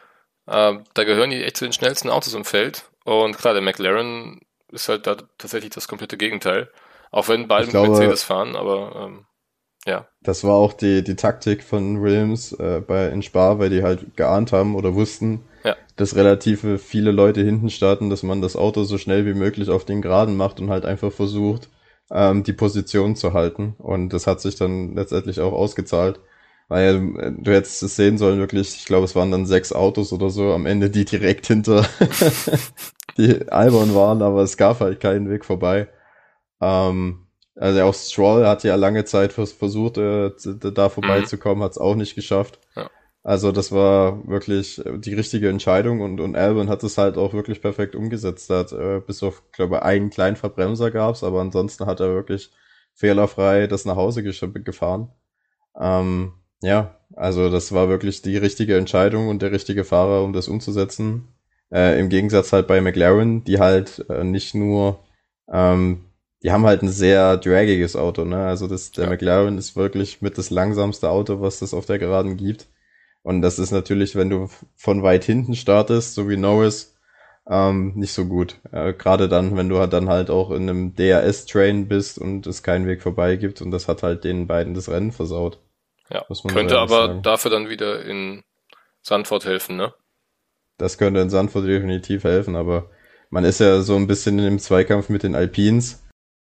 äh, da gehören die echt zu den schnellsten Autos im Feld. Und klar, der McLaren ist halt da tatsächlich das komplette Gegenteil. Auch wenn beide mit Mercedes fahren, aber ähm, ja. Das war auch die, die Taktik von Williams äh, bei in Spa, weil die halt geahnt haben oder wussten, ja. dass relativ viele Leute hinten starten, dass man das Auto so schnell wie möglich auf den Geraden macht und halt einfach versucht, ähm, die Position zu halten. Und das hat sich dann letztendlich auch ausgezahlt. Weil äh, du hättest es sehen sollen, wirklich, ich glaube, es waren dann sechs Autos oder so am Ende, die direkt hinter die Albon waren, aber es gab halt keinen Weg vorbei. Ähm, also auch Stroll hat ja lange Zeit versucht, äh, da vorbeizukommen, mhm. hat es auch nicht geschafft. Ja. Also das war wirklich die richtige Entscheidung und, und Albon hat es halt auch wirklich perfekt umgesetzt. Er hat äh, bis auf, glaube einen kleinen Verbremser gab's, aber ansonsten hat er wirklich fehlerfrei das nach Hause gefahren. Ähm, ja, also das war wirklich die richtige Entscheidung und der richtige Fahrer, um das umzusetzen. Äh, Im Gegensatz halt bei McLaren, die halt äh, nicht nur ähm, die haben halt ein sehr dragiges Auto, ne? Also das, der ja. McLaren ist wirklich mit das langsamste Auto, was es auf der Geraden gibt. Und das ist natürlich, wenn du von weit hinten startest, so wie Norris, ähm, nicht so gut. Äh, Gerade dann, wenn du halt dann halt auch in einem DRS-Train bist und es keinen Weg vorbei gibt und das hat halt den beiden das Rennen versaut. Ja, könnte aber sagen. dafür dann wieder in Sandford helfen, ne? Das könnte in Sandford definitiv helfen, aber man ist ja so ein bisschen in dem Zweikampf mit den Alpines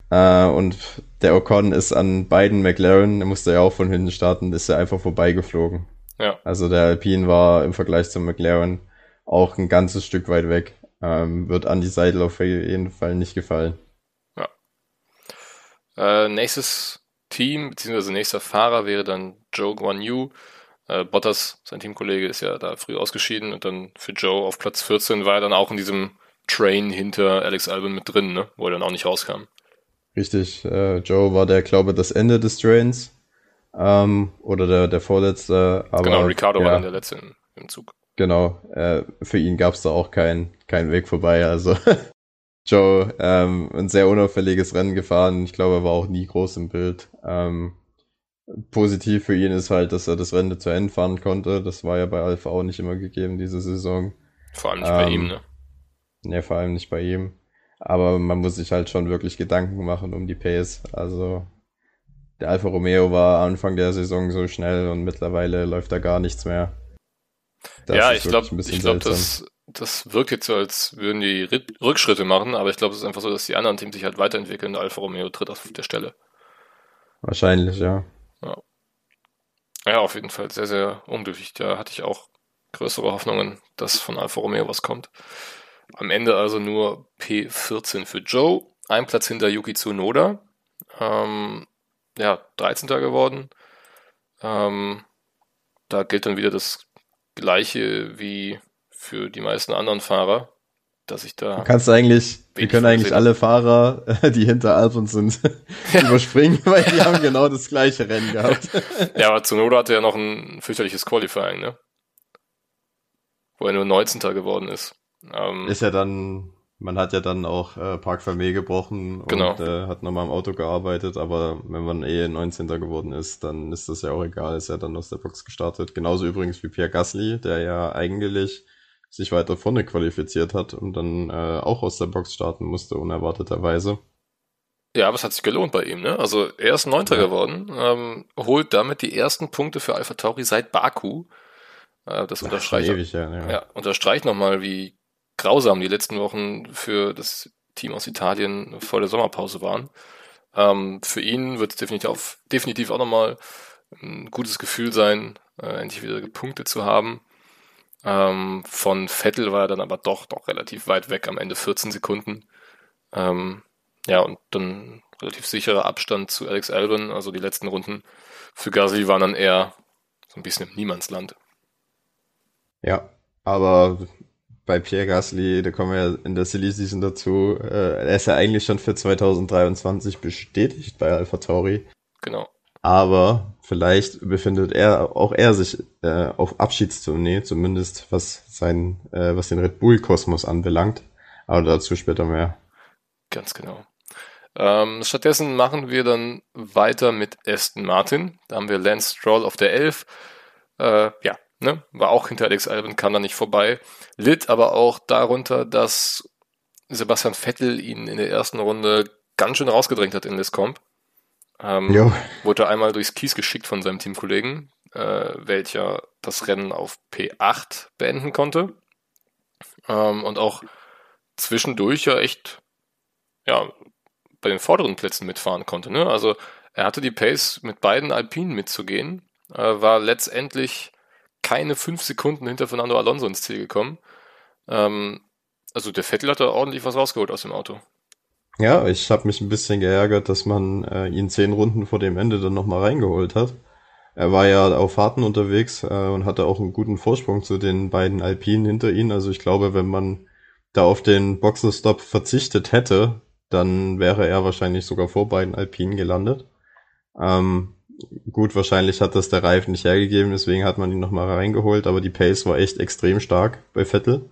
äh, und der Ocon ist an beiden McLaren, der musste ja auch von hinten starten, ist er einfach vorbeigeflogen. Ja. Also der Alpine war im Vergleich zum McLaren auch ein ganzes Stück weit weg. Ähm, wird an die Seidel auf jeden Fall nicht gefallen. Ja. Äh, nächstes Team, beziehungsweise nächster Fahrer wäre dann Joe Guan Yu. Äh, Bottas, sein Teamkollege, ist ja da früh ausgeschieden und dann für Joe auf Platz 14 war er dann auch in diesem Train hinter Alex Albon mit drin, ne? wo er dann auch nicht rauskam. Richtig, äh, Joe war der, glaube das Ende des Trains. Ähm, oder der, der vorletzte. Aber, genau, Ricardo ja, war dann der letzte im, im Zug. Genau, äh, für ihn gab es da auch keinen kein Weg vorbei. Also Joe ähm, ein sehr unauffälliges Rennen gefahren. Ich glaube, er war auch nie groß im Bild. Ähm, positiv für ihn ist halt, dass er das Rennen zu Ende fahren konnte. Das war ja bei Alpha auch nicht immer gegeben diese Saison. Vor allem nicht bei ihm, ähm, ne? Ne, vor allem nicht bei ihm. Aber man muss sich halt schon wirklich Gedanken machen um die Pace. Also der Alfa Romeo war Anfang der Saison so schnell und mittlerweile läuft da gar nichts mehr. Das ja, ich glaube, ich glaube, das, das wirkt jetzt so, als würden die Rückschritte machen, aber ich glaube, es ist einfach so, dass die anderen Teams sich halt weiterentwickeln. Der Alfa Romeo tritt auf der Stelle. Wahrscheinlich, ja. Ja, ja auf jeden Fall sehr, sehr unglücklich. Da hatte ich auch größere Hoffnungen, dass von Alfa Romeo was kommt. Am Ende also nur P14 für Joe, ein Platz hinter Yuki Tsunoda. Ähm, ja, 13. geworden. Ähm, da gilt dann wieder das Gleiche wie für die meisten anderen Fahrer, dass ich da. Du kannst eigentlich, wir können eigentlich alle Fahrer, die hinter Albon sind, überspringen, weil die haben genau das gleiche Rennen gehabt. ja, aber Tsunoda hatte ja noch ein fürchterliches Qualifying, ne? Wo er nur 19. geworden ist. Ähm, ist ja dann, man hat ja dann auch äh, Park Vermee gebrochen genau. und äh, hat nochmal im Auto gearbeitet, aber wenn man eh 19. geworden ist, dann ist das ja auch egal, ist ja dann aus der Box gestartet. Genauso übrigens wie Pierre Gasly, der ja eigentlich sich weiter vorne qualifiziert hat und dann äh, auch aus der Box starten musste, unerwarteterweise. Ja, aber es hat sich gelohnt bei ihm, ne? Also er ist Neunter ja. geworden, ähm, holt damit die ersten Punkte für Alpha Tauri seit Baku. Äh, das unterstreicht, ewig, ja, ja. ja, unterstreicht nochmal, wie grausam die letzten Wochen für das Team aus Italien vor der Sommerpause waren. Ähm, für ihn wird es definitiv, definitiv auch nochmal ein gutes Gefühl sein, äh, endlich wieder gepunktet zu haben. Ähm, von Vettel war er dann aber doch doch relativ weit weg, am Ende 14 Sekunden. Ähm, ja, und dann relativ sicherer Abstand zu Alex Albon, also die letzten Runden für Gasly waren dann eher so ein bisschen im Niemandsland. Ja, aber bei Pierre Gasly, da kommen wir ja in der Silly Season dazu, äh, er ist ja eigentlich schon für 2023 bestätigt bei Alpha Tauri. Genau. Aber vielleicht befindet er auch er sich äh, auf Abschiedstournee, zumindest was sein, äh, was den Red Bull Kosmos anbelangt. Aber dazu später mehr. Ganz genau. Ähm, stattdessen machen wir dann weiter mit Aston Martin. Da haben wir Lance Stroll auf der 11. Äh, ja, ne? war auch hinter Alex Albon, kam da nicht vorbei. Litt aber auch darunter, dass Sebastian Vettel ihn in der ersten Runde ganz schön rausgedrängt hat in Liscomp. Ähm, Jo. wurde einmal durchs Kies geschickt von seinem Teamkollegen, äh, welcher das Rennen auf P8 beenden konnte. Ähm, und auch zwischendurch ja echt, ja, bei den vorderen Plätzen mitfahren konnte. Ne? Also er hatte die Pace, mit beiden Alpinen mitzugehen, äh, war letztendlich keine fünf Sekunden hinter Fernando Alonso ins Ziel gekommen. Ähm, also der Vettel hat da ordentlich was rausgeholt aus dem Auto. Ja, ich habe mich ein bisschen geärgert, dass man äh, ihn zehn Runden vor dem Ende dann nochmal reingeholt hat. Er war ja auf Fahrten unterwegs äh, und hatte auch einen guten Vorsprung zu den beiden Alpinen hinter ihm. Also ich glaube, wenn man da auf den Boxenstopp verzichtet hätte, dann wäre er wahrscheinlich sogar vor beiden Alpinen gelandet. Ähm, gut, wahrscheinlich hat das der Reifen nicht hergegeben, deswegen hat man ihn nochmal reingeholt, aber die Pace war echt extrem stark bei Vettel.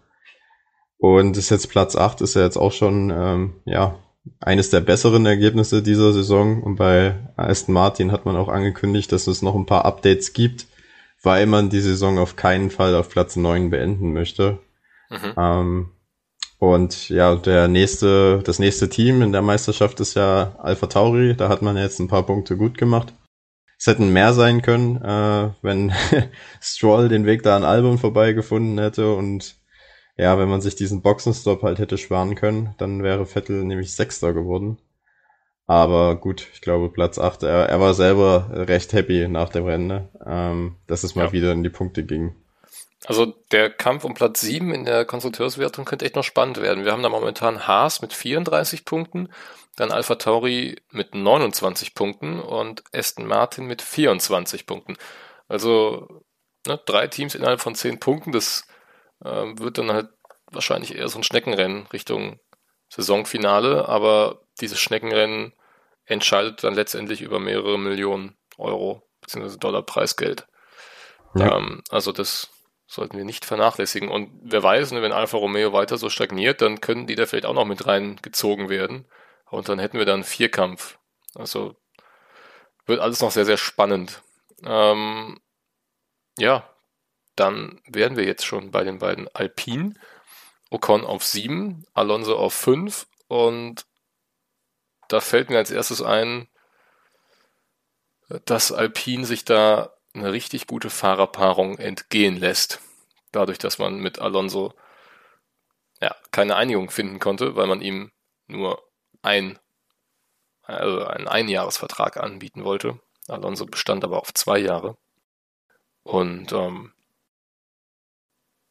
Und ist jetzt Platz 8, ist ja jetzt auch schon, ähm, ja, eines der besseren Ergebnisse dieser Saison. Und bei Aston Martin hat man auch angekündigt, dass es noch ein paar Updates gibt, weil man die Saison auf keinen Fall auf Platz 9 beenden möchte. Mhm. Ähm, und ja, der nächste, das nächste Team in der Meisterschaft ist ja Alpha Tauri. Da hat man jetzt ein paar Punkte gut gemacht. Es hätten mehr sein können, äh, wenn Stroll den Weg da an Album vorbeigefunden hätte und ja, wenn man sich diesen Boxenstopp halt hätte sparen können, dann wäre Vettel nämlich Sechster geworden. Aber gut, ich glaube Platz 8. Er, er war selber recht happy nach dem Rennen, ne? ähm, dass es mal Ja. wieder in die Punkte ging. Also der Kampf um Platz 7 in der Konstrukteurswertung könnte echt noch spannend werden. Wir haben da momentan Haas mit 34 Punkten, dann Alpha Tauri mit 29 Punkten und Aston Martin mit 24 Punkten. Also ne, drei Teams innerhalb von 10 Punkten, das ähm, wird dann halt wahrscheinlich eher so ein Schneckenrennen Richtung Saisonfinale, aber dieses Schneckenrennen entscheidet dann letztendlich über mehrere Millionen Euro bzw. Dollar Preisgeld. Ja. Ähm, also das sollten wir nicht vernachlässigen. Und wer weiß, ne, wenn Alfa Romeo weiter so stagniert, dann können die da vielleicht auch noch mit reingezogen werden. Und dann hätten wir dann Vierkampf. Also wird alles noch sehr, sehr spannend. Ähm, ja, dann wären wir jetzt schon bei den beiden Alpinen. Ocon auf 7, Alonso auf 5 und da fällt mir als erstes ein, dass Alpine sich da eine richtig gute Fahrerpaarung entgehen lässt. Dadurch, dass man mit Alonso ja, keine Einigung finden konnte, weil man ihm nur ein, also einen Einjahresvertrag anbieten wollte. Alonso bestand aber auf zwei Jahre. Und ähm,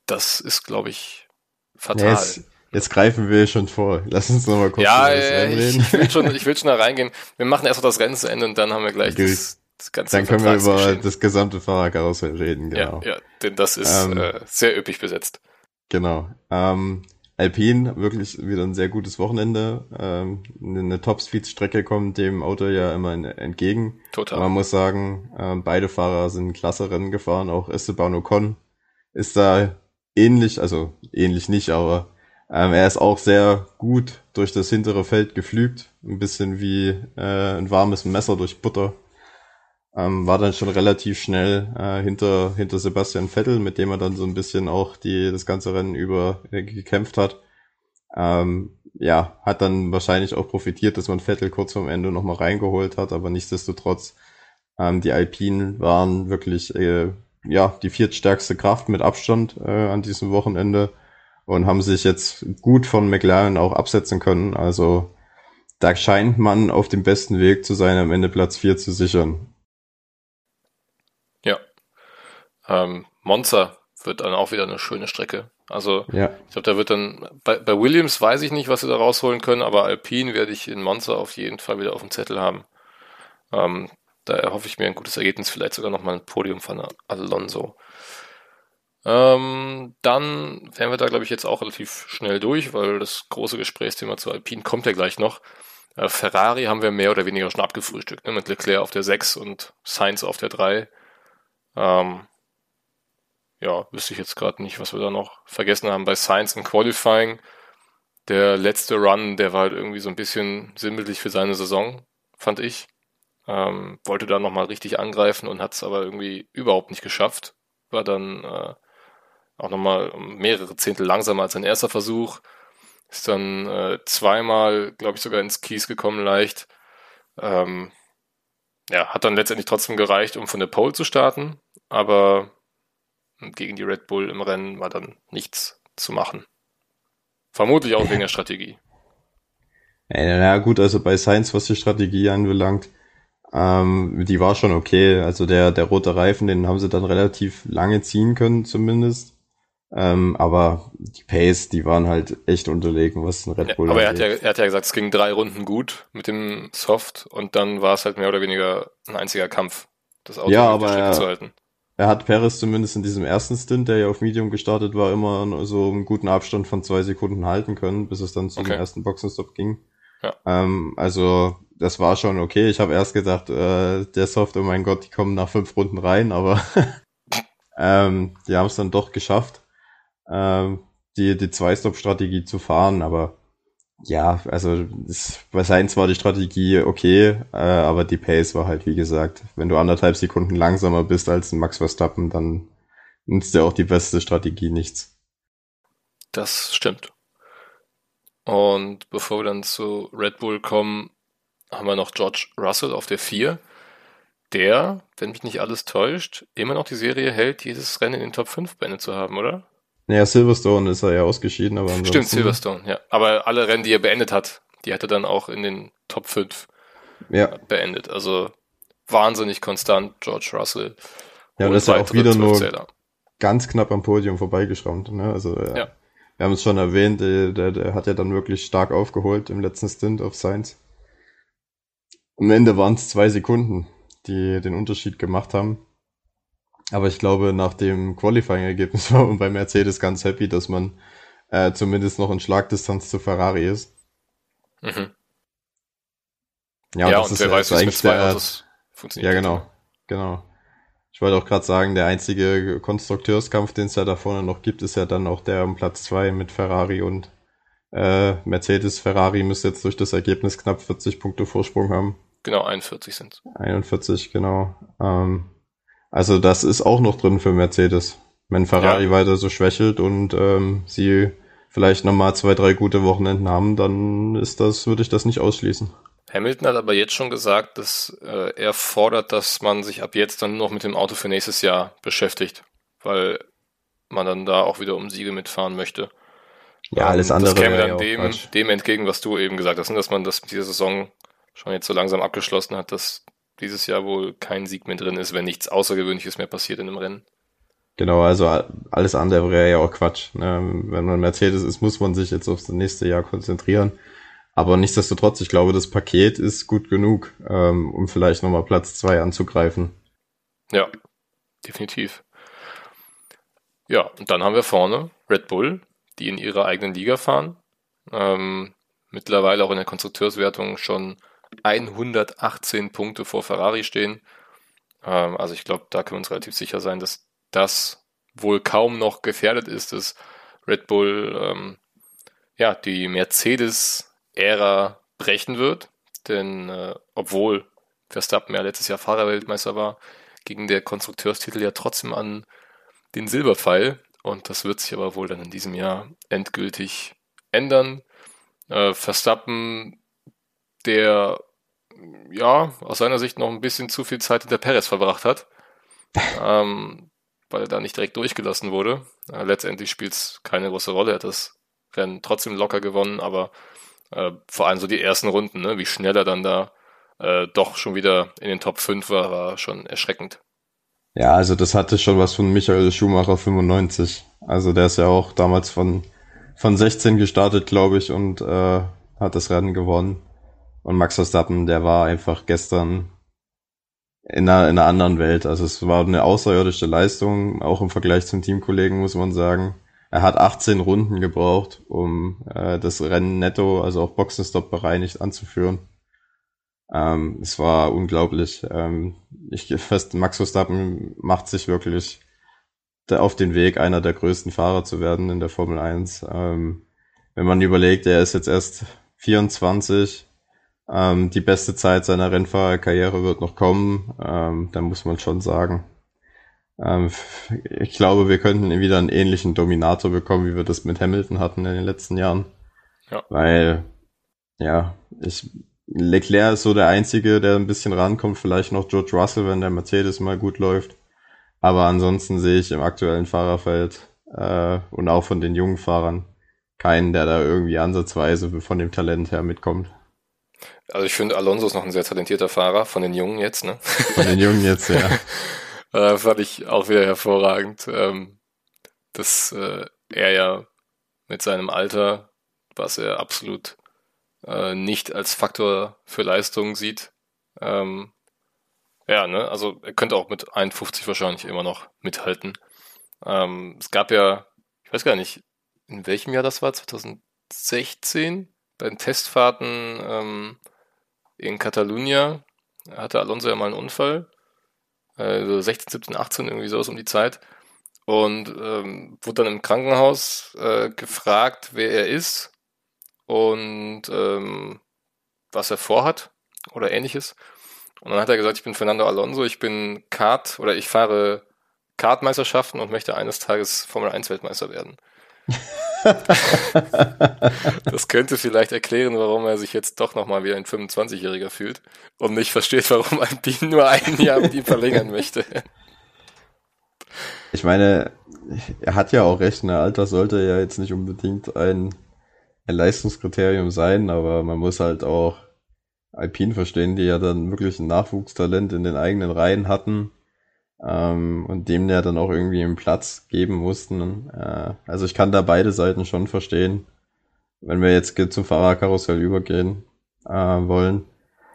das ist, glaube ich, fatal. Nee, jetzt, greifen wir schon vor. Lass uns noch mal kurz ja, über das Rennen ich, reden. ich, will schon, ich will schon da reingehen. Wir machen erst noch das Rennen zu Ende und dann haben wir gleich das, das ganze Dann können wir über das gesamte Fahrerkarussell reden, genau. Ja, ja, denn das ist Ähm, äh, sehr üppig besetzt. Genau. Ähm, Alpine, wirklich wieder ein sehr gutes Wochenende. Ähm, eine Top-Speed-Strecke kommt dem Auto ja immer entgegen. Total. Man muss sagen, ähm, beide Fahrer sind klasse Rennen gefahren. Auch Esteban Ocon ist da ähnlich, also ähnlich nicht, aber ähm, er ist auch sehr gut durch das hintere Feld geflügt. Ein bisschen wie äh, ein warmes Messer durch Butter. Ähm, war dann schon relativ schnell äh, hinter, hinter Sebastian Vettel, mit dem er dann so ein bisschen auch die, das ganze Rennen über äh, gekämpft hat. Ähm, ja, hat dann wahrscheinlich auch profitiert, dass man Vettel kurz vorm Ende nochmal reingeholt hat, aber nichtsdestotrotz, ähm, die Alpinen waren wirklich, äh, ja, die viertstärkste Kraft mit Abstand äh, an diesem Wochenende und haben sich jetzt gut von McLaren auch absetzen können. Also da scheint man auf dem besten Weg zu sein, am Ende Platz 4 zu sichern. Ähm, Monza wird dann auch wieder eine schöne Strecke. Also Ja. ich glaube, da wird dann bei, bei Williams weiß ich nicht, was sie da rausholen können, aber Alpine werde ich in Monza auf jeden Fall wieder auf dem Zettel haben. Ähm, da erhoffe ich mir ein gutes Ergebnis, vielleicht sogar nochmal ein Podium von Alonso. Ähm, dann wären wir da, glaube ich, jetzt auch relativ schnell durch, weil das große Gesprächsthema zu Alpine kommt ja gleich noch. Äh, Ferrari haben wir mehr oder weniger schon abgefrühstückt, ne? mit Leclerc auf der 6 und Sainz auf der 3. Ähm, ja, wüsste ich jetzt gerade nicht, was wir da noch vergessen haben. Bei Sainz im Qualifying, der letzte Run, der war halt irgendwie so ein bisschen sinnbildlich für seine Saison, fand ich. Ähm, wollte da nochmal richtig angreifen und hat es aber irgendwie überhaupt nicht geschafft. War dann äh, auch nochmal mehrere Zehntel langsamer als sein erster Versuch. Ist dann äh, zweimal, glaube ich, sogar ins Kies gekommen leicht. Ähm, ja, hat dann letztendlich trotzdem gereicht, um von der Pole zu starten, aber gegen die Red Bull im Rennen war dann nichts zu machen. Vermutlich auch wegen der Strategie. Ja, na gut, also bei Science, was die Strategie anbelangt, ähm, die war schon okay. Also der, der rote Reifen, den haben sie dann relativ lange ziehen können zumindest. Ähm, aber die Pace, die waren halt echt unterlegen, was ein Red Bull ja, Aber er hat, ja, er hat ja gesagt, es ging drei Runden gut mit dem Soft und dann war es halt mehr oder weniger ein einziger Kampf, das Auto ja, aber er, zu halten. Er hat Perez zumindest in diesem ersten Stint, der ja auf Medium gestartet war, immer so einen guten Abstand von zwei Sekunden halten können, bis es dann zum okay. ersten Boxenstopp ging. Ja. Ähm, also das war schon okay. Ich habe erst gedacht, äh, der Soft, oh mein Gott, die kommen nach fünf Runden rein, aber ähm, die haben es dann doch geschafft ähm, die, die Zwei-Stop-Strategie zu fahren, aber ja, also das, bei Science war die Strategie okay, äh, aber die Pace war halt, wie gesagt, wenn du anderthalb Sekunden langsamer bist als ein Max Verstappen, dann nützt dir auch die beste Strategie nichts. Das stimmt. Und bevor wir dann zu Red Bull kommen, haben wir noch George Russell auf der 4, der, wenn mich nicht alles täuscht, immer noch die Serie hält, dieses Rennen in den Top 5 beendet zu haben, oder? Naja, Silverstone ist er ja ausgeschieden, aber ansonsten... Stimmt, Silverstone, ja. Aber alle Rennen, die er beendet hat, die hat er dann auch in den Top 5 ja. beendet. Also wahnsinnig konstant, George Russell. Ja, und das ist ja auch wieder nur ganz knapp am Podium vorbeigeschrammt. Ne? Also ja. ja. wir haben es schon erwähnt, der, der, der, hat ja dann wirklich stark aufgeholt im letzten Stint auf Science. Am Ende waren es zwei Sekunden, die den Unterschied gemacht haben. Aber ich glaube, nach dem Qualifying-Ergebnis war man bei Mercedes ganz happy, dass man äh, zumindest noch in Schlagdistanz zu Ferrari ist. Mhm. Ja, ja und, und wer weiß, wie es mit zwei Autos funktioniert. Ja, genau. Genau. Ich wollte auch gerade sagen, der einzige Konstrukteurskampf, den es ja da vorne noch gibt, ist ja dann auch der um Platz zwei mit Ferrari und äh, Mercedes. Ferrari müsste jetzt durch das Ergebnis knapp 40 Punkte Vorsprung haben. Genau, 41 sind 41, genau. Ähm, also das ist auch noch drin für Mercedes. Wenn Ferrari ja. weiter so schwächelt und ähm, sie vielleicht nochmal zwei, drei gute Wochenenden haben, dann ist das, würde ich das nicht ausschließen. Hamilton hat aber jetzt schon gesagt, dass äh, er fordert, dass man sich ab jetzt dann noch mit dem Auto für nächstes Jahr beschäftigt, weil man dann da auch wieder um Siege mitfahren möchte. Ja, alles ähm, andere. Das käme dann dem, dem entgegen, was du eben gesagt hast, ne, dass man das mit dieser Saison schon jetzt so langsam abgeschlossen hat, dass dieses Jahr wohl kein Sieg mehr drin ist, wenn nichts Außergewöhnliches mehr passiert in einem Rennen. Genau, also alles andere wäre ja auch Quatsch. Ne? Wenn man Mercedes ist, muss man sich jetzt aufs nächste Jahr konzentrieren. Aber nichtsdestotrotz, ich glaube, das Paket ist gut genug, ähm, um vielleicht nochmal Platz zwei anzugreifen. Ja, definitiv. Ja, und dann haben wir vorne Red Bull, die in ihrer eigenen Liga fahren. Ähm, mittlerweile auch in der Konstrukteurswertung schon 118 Punkte vor Ferrari stehen. Ähm, also ich glaube, da können wir uns relativ sicher sein, dass das wohl kaum noch gefährdet ist, dass Red Bull ähm, ja die Mercedes-Ära brechen wird. Denn äh, obwohl Verstappen ja letztes Jahr Fahrerweltmeister war, ging der Konstrukteurstitel ja trotzdem an den Silberpfeil. Und das wird sich aber wohl dann in diesem Jahr endgültig ändern. Äh, Verstappen der ja aus seiner Sicht noch ein bisschen zu viel Zeit hinter Perez verbracht hat, ähm, weil er da nicht direkt durchgelassen wurde. Äh, letztendlich spielt es keine große Rolle. Er hat das Rennen trotzdem locker gewonnen, aber äh, vor allem so die ersten Runden, ne, wie schnell er dann da äh, doch schon wieder in den Top 5 war, war schon erschreckend. Ja, also das hatte schon was von Michael Schumacher 95. Also der ist ja auch damals von, von 16 gestartet, glaube ich, und äh, hat das Rennen gewonnen. Und Max Verstappen, der war einfach gestern in einer, in einer anderen Welt. Also es war eine außerirdische Leistung, auch im Vergleich zum Teamkollegen muss man sagen. Er hat 18 Runden gebraucht, um äh, das Rennen netto, also auch Boxenstopp bereinigt anzuführen. Ähm, es war unglaublich. Ähm, ich fest, Max Verstappen macht sich wirklich auf den Weg, einer der größten Fahrer zu werden in der Formel 1. Ähm, wenn man überlegt, er ist jetzt erst 24, ähm, die beste Zeit seiner Rennfahrerkarriere wird noch kommen, ähm, dann muss man schon sagen. Ähm, ich glaube, wir könnten wieder einen ähnlichen Dominator bekommen, wie wir das mit Hamilton hatten in den letzten Jahren. Ja. Weil, ja, ich, Leclerc ist so der Einzige, der ein bisschen rankommt, vielleicht noch George Russell, wenn der Mercedes mal gut läuft. Aber ansonsten sehe ich im aktuellen Fahrerfeld äh, und auch von den jungen Fahrern keinen, der da irgendwie ansatzweise von dem Talent her mitkommt. Also ich finde, Alonso ist noch ein sehr talentierter Fahrer, von den Jungen jetzt, ne? Von den Jungen jetzt, ja. äh, fand ich auch wieder hervorragend, ähm, dass äh, er ja mit seinem Alter, was er absolut äh, nicht als Faktor für Leistung sieht, ähm, ja, ne, also er könnte auch mit 51 wahrscheinlich immer noch mithalten. Ähm, es gab ja, ich weiß gar nicht, in welchem Jahr das war, 2016, bei den Testfahrten ähm, in Catalunya hatte Alonso ja mal einen Unfall. Also 16, 17, 18, irgendwie sowas um die Zeit. Und ähm, wurde dann im Krankenhaus äh, gefragt, wer er ist und ähm, was er vorhat oder ähnliches. Und dann hat er gesagt, ich bin Fernando Alonso, ich bin Kart oder ich fahre Kartmeisterschaften und möchte eines Tages Formel 1 Weltmeister werden. das könnte vielleicht erklären, warum er sich jetzt doch nochmal wie ein 25-Jähriger fühlt und nicht versteht, warum Alpine nur ein Jahr mit ihm verlängern möchte. Ich meine, er hat ja auch recht, ne? Alter sollte ja jetzt nicht unbedingt ein, ein Leistungskriterium sein, aber man muss halt auch Alpine verstehen, die ja dann wirklich ein Nachwuchstalent in den eigenen Reihen hatten ähm, und dem ja dann auch irgendwie einen Platz geben mussten. Äh, also ich kann da beide Seiten schon verstehen, wenn wir jetzt zum Fahrerkarussell übergehen äh, wollen.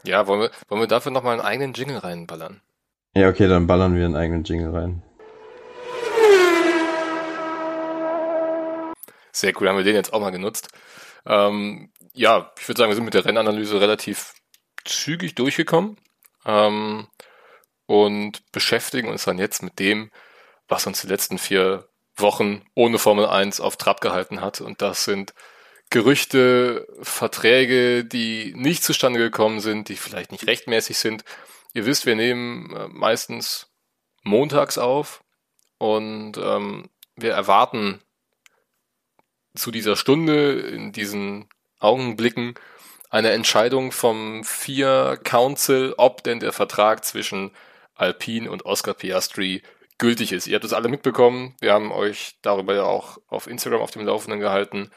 Ja, wollen wir, wollen wir dafür nochmal einen eigenen Jingle reinballern? Ja, okay, dann ballern wir einen eigenen Jingle rein. Sehr cool, haben wir den jetzt auch mal genutzt. Ähm, ja, ich würde sagen, wir sind mit der Rennanalyse relativ zügig durchgekommen ähm, und beschäftigen uns dann jetzt mit dem, was uns die letzten vier Wochen ohne Formel 1 auf Trab gehalten hat. Und das sind Gerüchte, Verträge, die nicht zustande gekommen sind, die vielleicht nicht rechtmäßig sind. Ihr wisst, wir nehmen äh, meistens montags auf und ähm, wir erwarten zu dieser Stunde, in diesen Augenblicken, eine Entscheidung vom Vier Council, ob denn der Vertrag zwischen Alpine und Oscar Piastri gültig ist. Ihr habt es alle mitbekommen. Wir haben euch darüber ja auch auf Instagram auf dem Laufenden gehalten.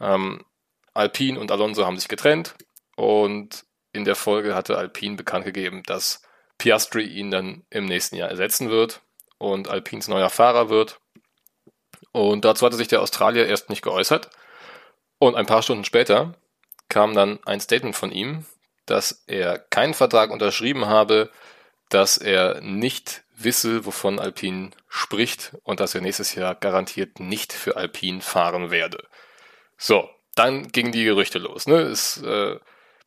Ähm, Alpine und Alonso haben sich getrennt und in der Folge hatte Alpine bekannt gegeben, dass Piastri ihn dann im nächsten Jahr ersetzen wird und Alpines neuer Fahrer wird. Und dazu hatte sich der Australier erst nicht geäußert. Und ein paar Stunden später kam dann ein Statement von ihm, dass er keinen Vertrag unterschrieben habe, dass er nicht wisse, wovon Alpine spricht und dass er nächstes Jahr garantiert nicht für Alpine fahren werde. So, dann gingen die Gerüchte los. Ne? Es äh,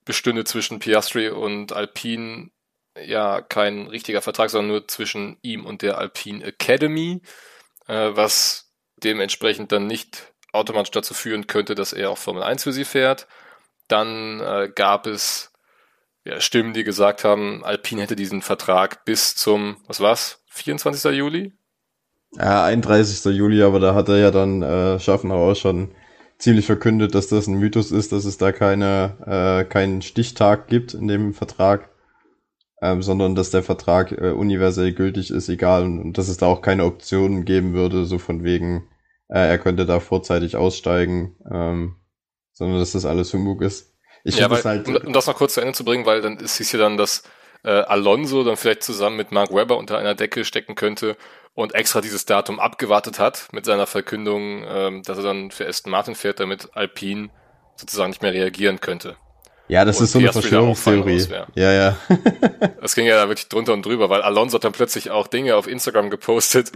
bestünde zwischen Piastri und Alpine ja kein richtiger Vertrag, sondern nur zwischen ihm und der Alpine Academy, äh, was dementsprechend dann nicht automatisch dazu führen könnte, dass er auch Formel 1 für sie fährt. Dann äh, gab es ja, Stimmen, die gesagt haben, Alpine hätte diesen Vertrag bis zum, was war's, 24. Juli? Ja, 31. Juli, aber da hat er ja dann äh, Schaffenhauer schon ziemlich verkündet, dass das ein Mythos ist, dass es da keine, äh, keinen Stichtag gibt in dem Vertrag, ähm, sondern dass der Vertrag äh, universell gültig ist, egal, und, und dass es da auch keine Optionen geben würde, so von wegen, äh, er könnte da vorzeitig aussteigen. Ähm, sondern dass das alles Humbug ist. Ich ja, weil, halt, um, das noch kurz zu Ende zu bringen, weil dann ist es ja dann, dass äh, Alonso dann vielleicht zusammen mit Mark Webber unter einer Decke stecken könnte und extra dieses Datum abgewartet hat mit seiner Verkündung, ähm, dass er dann für Aston Martin fährt, damit Alpine sozusagen nicht mehr reagieren könnte. Ja, das Und ist so eine Verschwörungstheorie. Ja, ja. Das ging ja da wirklich drunter und drüber, weil Alonso hat dann plötzlich auch Dinge auf Instagram gepostet,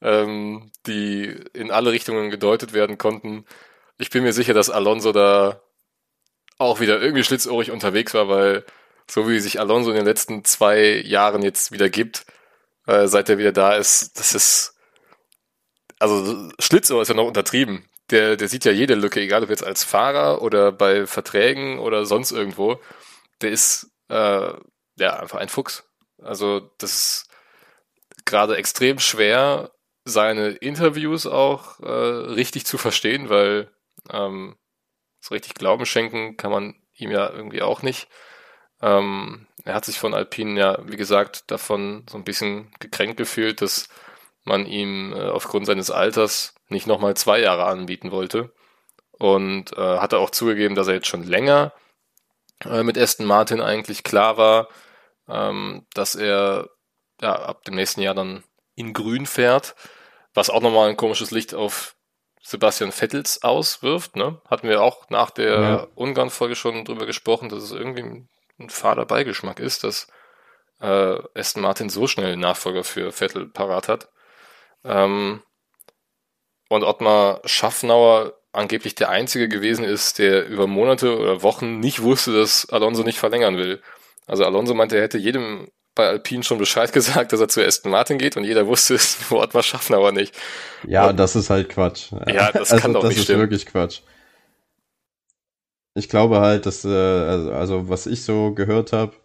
ähm, die in alle Richtungen gedeutet werden konnten. Ich bin mir sicher, dass Alonso da auch wieder irgendwie schlitzohrig unterwegs war, weil so wie sich Alonso in den letzten zwei Jahren jetzt wieder gibt, äh, seit er wieder da ist, das ist, also Schlitzohr ist ja noch untertrieben. Der, der sieht ja jede Lücke, egal ob jetzt als Fahrer oder bei Verträgen oder sonst irgendwo. Der ist äh, ja einfach ein Fuchs. Also das ist gerade extrem schwer, seine Interviews auch äh, richtig zu verstehen, weil ähm, so richtig Glauben schenken kann man ihm ja irgendwie auch nicht. Ähm, er hat sich von Alpine ja, wie gesagt, davon so ein bisschen gekränkt gefühlt, dass man ihm äh, aufgrund seines Alters nicht nochmal zwei Jahre anbieten wollte. Und äh, hatte auch zugegeben, dass er jetzt schon länger äh, mit Aston Martin eigentlich klar war, ähm, dass er ja, ab dem nächsten Jahr dann in Grün fährt, was auch nochmal ein komisches Licht auf Sebastian Vettels auswirft. Ne? Hatten wir auch nach der Ja. Ungarn-Folge schon drüber gesprochen, dass es irgendwie ein, ein fader Beigeschmack ist, dass äh, Aston Martin so schnell einen Nachfolger für Vettel parat hat. Ähm, und Ottmar Schaffnauer angeblich der Einzige gewesen ist, der über Monate oder Wochen nicht wusste, dass Alonso nicht verlängern will. Also Alonso meinte, er hätte jedem bei Alpine schon Bescheid gesagt, dass er zu Aston Martin geht und jeder wusste es, nur Ottmar Schaffnauer nicht. Ja, Und- das ist halt Quatsch. Ja, das also, kann doch das nicht ist stimmen. wirklich Quatsch. Ich glaube halt, dass, äh, also, also was ich so gehört habe,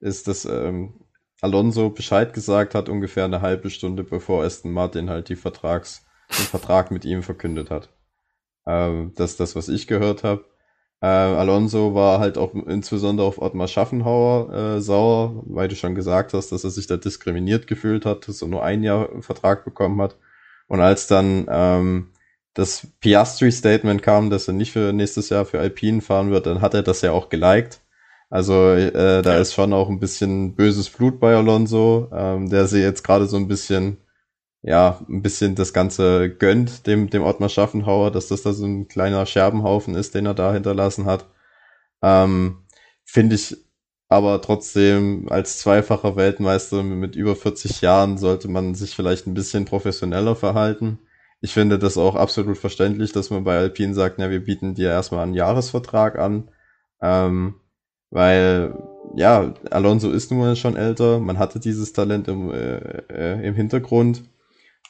ist, dass ähm, Alonso Bescheid gesagt hat, ungefähr eine halbe Stunde bevor Aston Martin halt die Vertrags, den Vertrag mit ihm verkündet hat. Ähm, das ist das, was ich gehört habe. Äh, Alonso war halt auch insbesondere auf Ottmar Schaffenhauer äh, sauer, weil du schon gesagt hast, dass er sich da diskriminiert gefühlt hat, dass er nur ein Jahr Vertrag bekommen hat. Und als dann ähm, das Piastri-Statement kam, dass er nicht für nächstes Jahr für Alpine fahren wird, dann hat er das ja auch geliked. Also äh, da Ja. ist schon auch ein bisschen böses Blut bei Alonso, ähm, der sie jetzt gerade so ein bisschen, ja, ein bisschen das Ganze gönnt, dem, dem Ottmar Schaffenhauer, dass das da so ein kleiner Scherbenhaufen ist, den er da hinterlassen hat. Ähm, Finde ich aber trotzdem als zweifacher Weltmeister mit über 40 Jahren sollte man sich vielleicht ein bisschen professioneller verhalten. Ich finde das auch absolut verständlich, dass man bei Alpine sagt, ja, wir bieten dir erstmal einen Jahresvertrag an. Ähm, weil, ja, Alonso ist nun mal schon älter, man hatte dieses Talent im, äh, äh, im Hintergrund.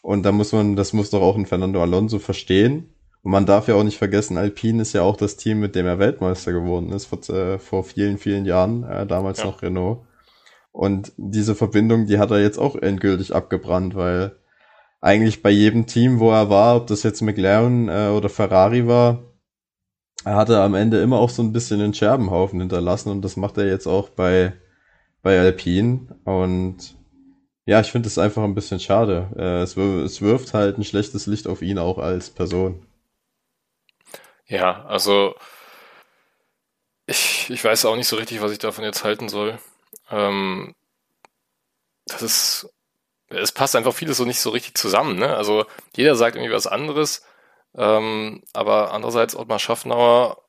Und da muss man, das muss doch auch ein Fernando Alonso verstehen. Und man darf ja auch nicht vergessen, Alpine ist ja auch das Team, mit dem er Weltmeister geworden ist, vor, äh, vor vielen, vielen Jahren, äh, damals Ja. noch Renault. Und diese Verbindung, die hat er jetzt auch endgültig abgebrannt, weil eigentlich bei jedem Team, wo er war, ob das jetzt McLaren äh, oder Ferrari war, er hatte am Ende immer auch so ein bisschen einen Scherbenhaufen hinterlassen und das macht er jetzt auch bei, bei Alpine. Und ja, ich finde es einfach ein bisschen schade. Äh, es, wir- es wirft halt ein schlechtes Licht auf ihn auch als Person. Ja, also ich, ich weiß auch nicht so richtig, was ich davon jetzt halten soll. Ähm, das ist, es passt einfach vieles so nicht so richtig zusammen, ne? Also jeder sagt irgendwie was anderes, ähm, aber andererseits Ottmar Schaffnauer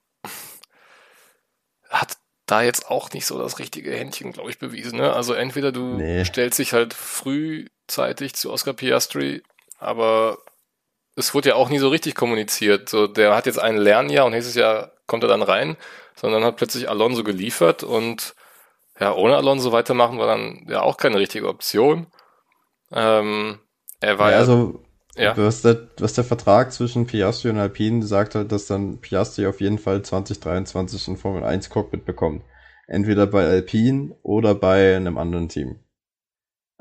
hat da jetzt auch nicht so das richtige Händchen, glaube ich, bewiesen, ne? Also entweder du Nee. stellst dich halt frühzeitig zu Oscar Piastri, aber es wurde ja auch nie so richtig kommuniziert. So, der hat jetzt ein Lernjahr und nächstes Jahr kommt er dann rein, sondern hat plötzlich Alonso geliefert und ja, ohne Alonso weitermachen war dann ja auch keine richtige Option. Ähm, er war Ja, also, ja, was der, was der Vertrag zwischen Piastri und Alpine sagt halt, dass dann Piastri auf jeden Fall 2023 ein Formel 1 Cockpit bekommt. Entweder bei Alpine oder bei einem anderen Team.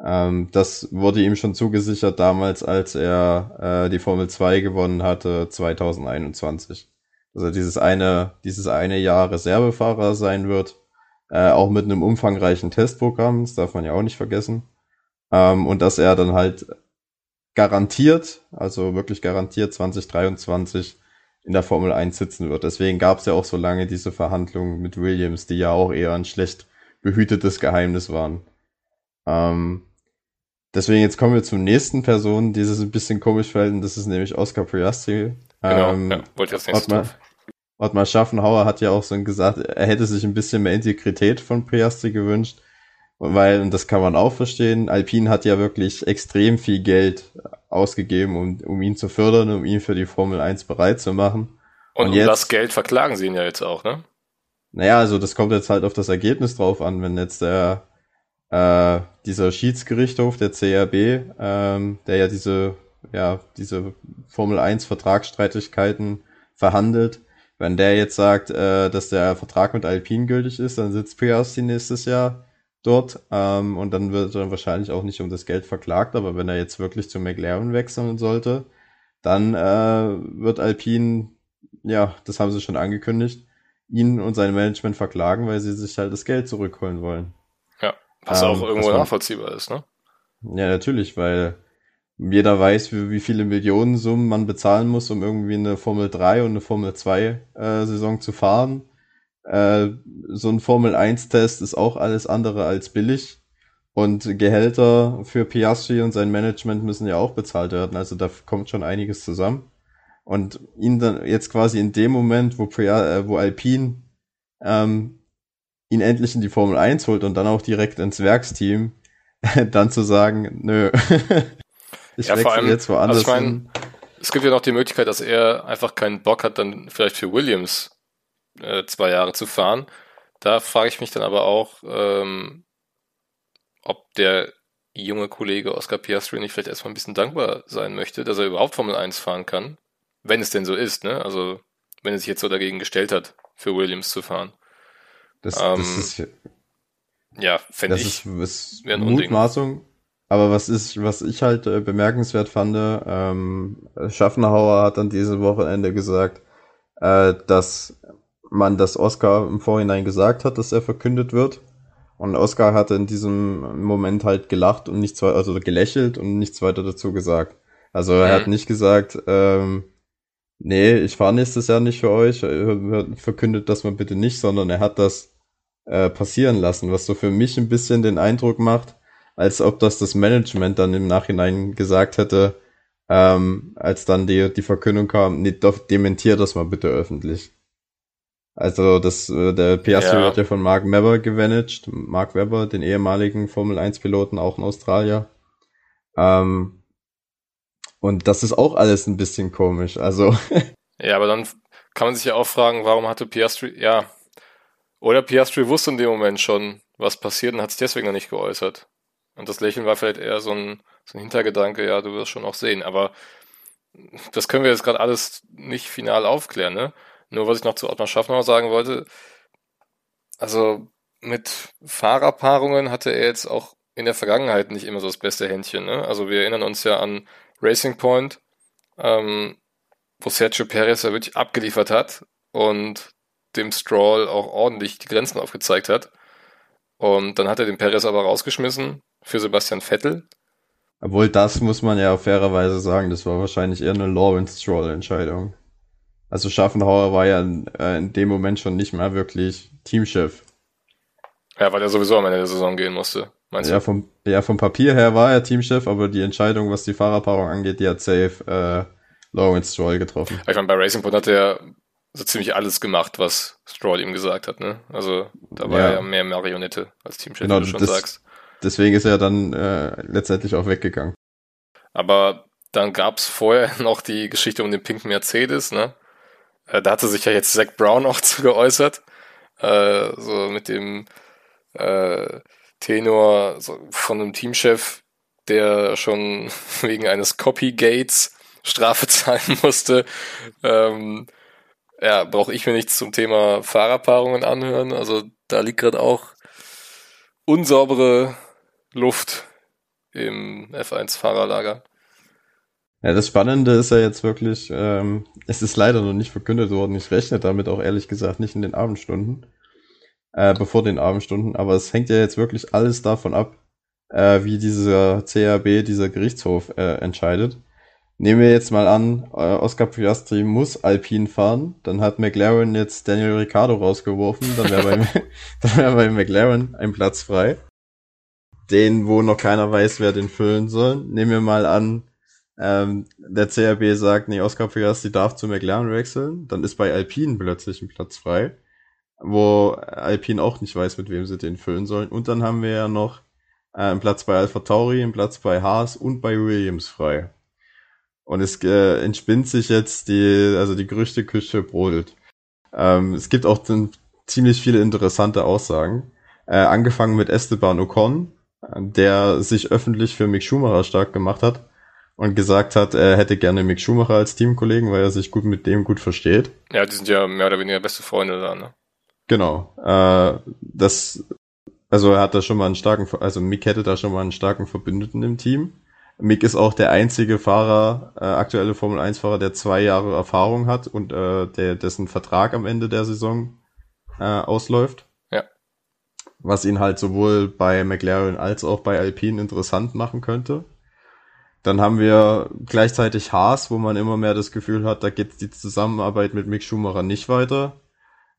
Ähm, das wurde ihm schon zugesichert damals, als er äh, die Formel 2 gewonnen hatte 2021. Also dieses eine, dieses eine Jahr Reservefahrer sein wird, äh, auch mit einem umfangreichen Testprogramm, das darf man ja auch nicht vergessen. Ähm, und dass er dann halt garantiert, also wirklich garantiert 2023 in der Formel 1 sitzen wird. Deswegen gab es ja auch so lange diese Verhandlungen mit Williams, die ja auch eher ein schlecht behütetes Geheimnis waren. Ähm, deswegen jetzt kommen wir zur nächsten Person, die sich ein bisschen komisch verhält, und das ist nämlich Oscar Piastri. genau, Ähm, ja, wollte ich nächstes Ottmar, drauf. Ottmar Schaffenhauer hat ja auch so gesagt, er hätte sich ein bisschen mehr Integrität von Piastri gewünscht, weil, und das kann man auch verstehen, Alpine hat ja wirklich extrem viel Geld ausgegeben, um, um ihn zu fördern, um ihn für die Formel 1 bereit zu machen. Und, und um jetzt, das Geld verklagen sie ihn ja jetzt auch, ne? Naja, also das kommt jetzt halt auf das Ergebnis drauf an, wenn jetzt der äh, dieser Schiedsgerichtshof, der CRB, ähm, der ja diese, ja, diese Formel 1 Vertragsstreitigkeiten verhandelt, wenn der jetzt sagt, äh, dass der Vertrag mit Alpine gültig ist, dann sitzt Piastri nächstes Jahr dort ähm, und dann wird er wahrscheinlich auch nicht um das Geld verklagt, aber wenn er jetzt wirklich zu McLaren wechseln sollte, dann äh, wird Alpine, ja, das haben sie schon angekündigt, ihn und sein Management verklagen, weil sie sich halt das Geld zurückholen wollen. Was ähm, auch irgendwo man, nachvollziehbar ist, ne? Ja, natürlich, weil jeder weiß, wie, wie viele Millionensummen man bezahlen muss, um irgendwie eine Formel 3 und eine Formel 2 äh, Saison zu fahren. Äh, so ein Formel 1 Test ist auch alles andere als billig. Und Gehälter für Piastri und sein Management müssen ja auch bezahlt werden. Also da kommt schon einiges zusammen. Und ihn dann jetzt quasi in dem Moment, wo, Pia, äh, wo Alpine ähm, ihn endlich in die Formel 1 holt und dann auch direkt ins Werksteam, dann zu sagen, nö, ich ja, wechsle allem, jetzt woanders also ich mein, Es gibt ja noch die Möglichkeit, dass er einfach keinen Bock hat, dann vielleicht für Williams äh, zwei Jahre zu fahren. Da frage ich mich dann aber auch, ähm, ob der junge Kollege Oscar Piastri nicht vielleicht erstmal ein bisschen dankbar sein möchte, dass er überhaupt Formel 1 fahren kann. Wenn es denn so ist, ne? Also, wenn er sich jetzt so dagegen gestellt hat, für Williams zu fahren. Das, ähm, das ist ja, fände ich. Ist, ist Mutmaßung. Aber was ist, was ich halt äh, bemerkenswert fand, ähm, Schaffenhauer hat dann diese Wochenende gesagt, äh, dass man das Oscar im Vorhinein gesagt hat, dass er verkündet wird. Und Oscar hatte in diesem Moment halt gelacht und nichts weiter, also gelächelt und nichts weiter dazu gesagt. Also er mhm. hat nicht gesagt, ähm, nee, ich fahre nächstes Jahr nicht für euch, verkündet das mal bitte nicht, sondern er hat das äh, passieren lassen, was so für mich ein bisschen den Eindruck macht, als ob das das Management dann im Nachhinein gesagt hätte, ähm, als dann die, die Verkündung kam, nee, doch, dementier das mal bitte öffentlich. Also das, äh, der Piastri ja. wird ja von Mark Webber gemanagt, Mark Webber, den ehemaligen Formel 1 Piloten, auch in Australien. Ähm, und das ist auch alles ein bisschen komisch, also. ja, aber dann kann man sich ja auch fragen, warum hatte Piastri, ja, oder Piastri wusste in dem Moment schon, was passiert und hat es deswegen noch nicht geäußert. Und das Lächeln war vielleicht eher so ein, so ein Hintergedanke, ja, du wirst schon auch sehen. Aber das können wir jetzt gerade alles nicht final aufklären, ne? Nur was ich noch zu Ottmar Schaffner sagen wollte, also mit Fahrerpaarungen hatte er jetzt auch in der Vergangenheit nicht immer so das beste Händchen. Ne? Also wir erinnern uns ja an Racing Point, ähm, wo Sergio Perez ja wirklich abgeliefert hat und dem Stroll auch ordentlich die Grenzen aufgezeigt hat. Und dann hat er den Perez aber rausgeschmissen für Sebastian Vettel. Obwohl das muss man ja fairerweise sagen, das war wahrscheinlich eher eine Lawrence Stroll-Entscheidung. Also Schaffenhauer war ja in, äh, in, dem Moment schon nicht mehr wirklich Teamchef. Ja, weil er sowieso am Ende der Saison gehen musste, meinst ja, du? Vom, ja, vom Papier her war er Teamchef, aber die Entscheidung, was die Fahrerpaarung angeht, die hat safe äh, Lawrence Stroll getroffen. Ich meine, bei Racing Point hat er so ziemlich alles gemacht, was Stroll ihm gesagt hat, ne? Also da war ja. er ja mehr Marionette als Teamchef, genau, wie du schon das, sagst. Deswegen ist er dann äh, letztendlich auch weggegangen. Aber dann gab's vorher noch die Geschichte um den pinken Mercedes, ne? Äh, da hatte sich ja jetzt Zach Brown auch zu geäußert. Äh, so mit dem äh, Tenor so von einem Teamchef, der schon wegen eines Copygates Strafe zahlen musste. Ähm, ja, brauche ich mir nichts zum Thema Fahrerpaarungen anhören. Also da liegt gerade auch unsaubere Luft im F1-Fahrerlager. Ja, das Spannende ist ja jetzt wirklich, ähm, es ist leider noch nicht verkündet worden. Ich rechne damit auch ehrlich gesagt nicht in den Abendstunden, äh, bevor den Abendstunden, aber es hängt ja jetzt wirklich alles davon ab, äh, wie dieser CAB, dieser Gerichtshof äh, entscheidet. Nehmen wir jetzt mal an, äh, Oscar Piastri muss Alpine fahren, dann hat McLaren jetzt Daniel Ricciardo rausgeworfen, dann wäre bei, dann wär bei McLaren ein Platz frei. Den, wo noch keiner weiß, wer den füllen soll. Nehmen wir mal an, ähm, der CRB sagt, nee, Oscar Piastri darf zu McLaren wechseln, dann ist bei Alpine plötzlich ein Platz frei, wo Alpine auch nicht weiß, mit wem sie den füllen sollen. Und dann haben wir ja noch äh, einen Platz bei Alpha Tauri, einen Platz bei Haas und bei Williams frei. Und es äh, entspinnt sich jetzt die, also die Gerüchteküche brodelt. Ähm, es gibt auch ziemlich viele interessante Aussagen. Äh, angefangen mit Esteban Ocon, der sich öffentlich für Mick Schumacher stark gemacht hat und gesagt hat, er hätte gerne Mick Schumacher als Teamkollegen, weil er sich gut mit dem gut versteht. Ja, die sind ja mehr oder weniger beste Freunde da, ne? Genau. Äh, das, also er hat da schon mal einen starken, also Mick hätte da schon mal einen starken Verbündeten im Team. Mick ist auch der einzige Fahrer, äh, aktuelle Formel 1 Fahrer, der zwei Jahre Erfahrung hat und äh, der, dessen Vertrag am Ende der Saison äh, ausläuft. Ja. Was ihn halt sowohl bei McLaren als auch bei Alpine interessant machen könnte. Dann haben wir gleichzeitig Haas, wo man immer mehr das Gefühl hat, da geht die Zusammenarbeit mit Mick Schumacher nicht weiter.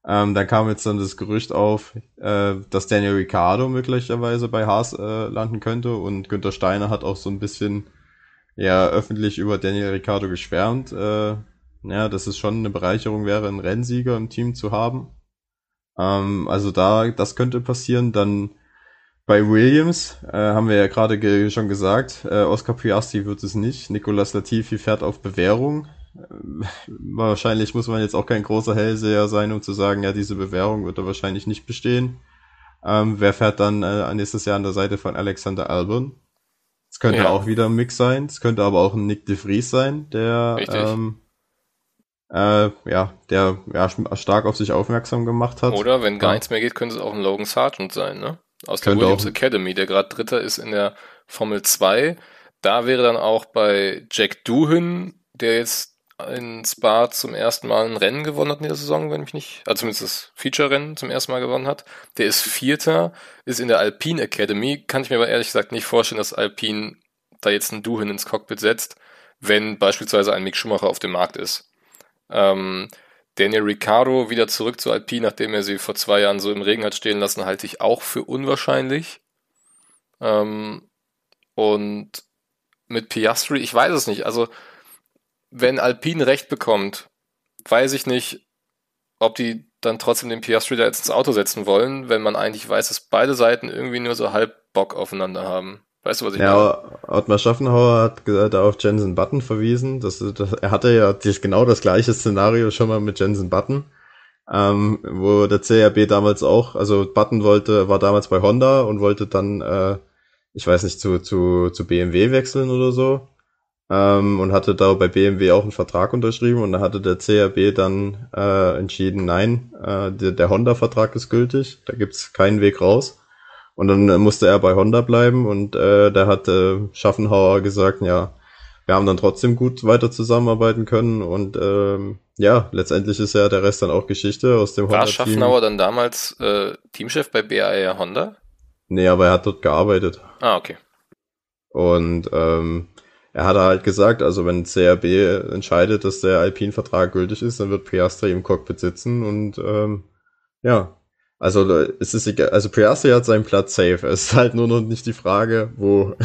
Ähm, dann kam jetzt dann das Gerücht auf, äh, dass Daniel Ricciardo möglicherweise bei Haas äh, landen könnte und Günther Steiner hat auch so ein bisschen ja öffentlich über Daniel Ricciardo geschwärmt. Äh, ja, dass es schon eine Bereicherung wäre, einen Rennsieger im Team zu haben. Ähm, also da, das könnte passieren. Dann bei Williams äh, haben wir ja gerade ge schon gesagt, äh, Oscar Piastri wird es nicht. Nicolas Latifi fährt auf Bewährung. Äh, wahrscheinlich muss man jetzt auch kein großer Hellseher sein, um zu sagen, ja, diese Bewährung wird er wahrscheinlich nicht bestehen. Ähm, wer fährt dann äh, nächstes Jahr an der Seite von Alexander Albon? Es könnte ja. auch wieder ein Mix sein. Es könnte aber auch ein Nick de Vries sein, der ähm, äh, ja, der ja, stark auf sich aufmerksam gemacht hat. Oder wenn gar ja. nichts mehr geht, könnte es auch ein Logan Sargent sein, ne? Aus der Williams auch. Academy, der gerade Dritter ist in der Formel 2. Da wäre dann auch bei Jack Doohan, der jetzt in Spa zum ersten Mal ein Rennen gewonnen hat in der Saison, wenn mich nicht, also zumindest das Feature-Rennen zum ersten Mal gewonnen hat. Der ist Vierter, ist in der Alpine Academy. Kann ich mir aber ehrlich gesagt nicht vorstellen, dass Alpine da jetzt einen Doohan ins Cockpit setzt, wenn beispielsweise ein Mick Schumacher auf dem Markt ist. Ähm, Daniel Ricciardo wieder zurück zu Alpine, nachdem er sie vor zwei Jahren so im Regen hat stehen lassen, halte ich auch für unwahrscheinlich. Ähm, und mit Piastri, ich weiß es nicht. Also, wenn Alpine recht bekommt, weiß ich nicht, ob die dann trotzdem den Piastri da jetzt ins Auto setzen wollen, wenn man eigentlich weiß, dass beide Seiten irgendwie nur so halb Bock aufeinander haben. Weißt du, was ich ja, meine? Ottmar Schaffenhauer hat da auf Jensen Button verwiesen. Das, das, er hatte ja das, genau das gleiche Szenario schon mal mit Jensen Button, ähm, wo der CRB damals auch, also Button wollte, war damals bei Honda und wollte dann, äh, ich weiß nicht, zu, zu, zu BMW wechseln oder so. Ähm, und hatte da bei BMW auch einen Vertrag unterschrieben und da hatte der CRB dann äh, entschieden, nein, äh, der, der Honda-Vertrag ist gültig, da gibt's keinen Weg raus. Und dann äh, musste er bei Honda bleiben und äh, da hat äh, Schaffenhauer gesagt, ja, wir haben dann trotzdem gut weiter zusammenarbeiten können und ähm, ja, letztendlich ist ja der Rest dann auch Geschichte aus dem Honda. War Schaffenhauer dann damals äh, Teamchef bei BAE Honda? Nee, aber er hat dort gearbeitet. Ah, okay. Und ähm, er hat halt gesagt, also wenn CRB entscheidet, dass der Alpine-Vertrag gültig ist, dann wird Piastri im Cockpit sitzen und ähm, ja, also es ist egal, also Piastri hat seinen Platz safe. Es ist halt nur noch nicht die Frage, wo.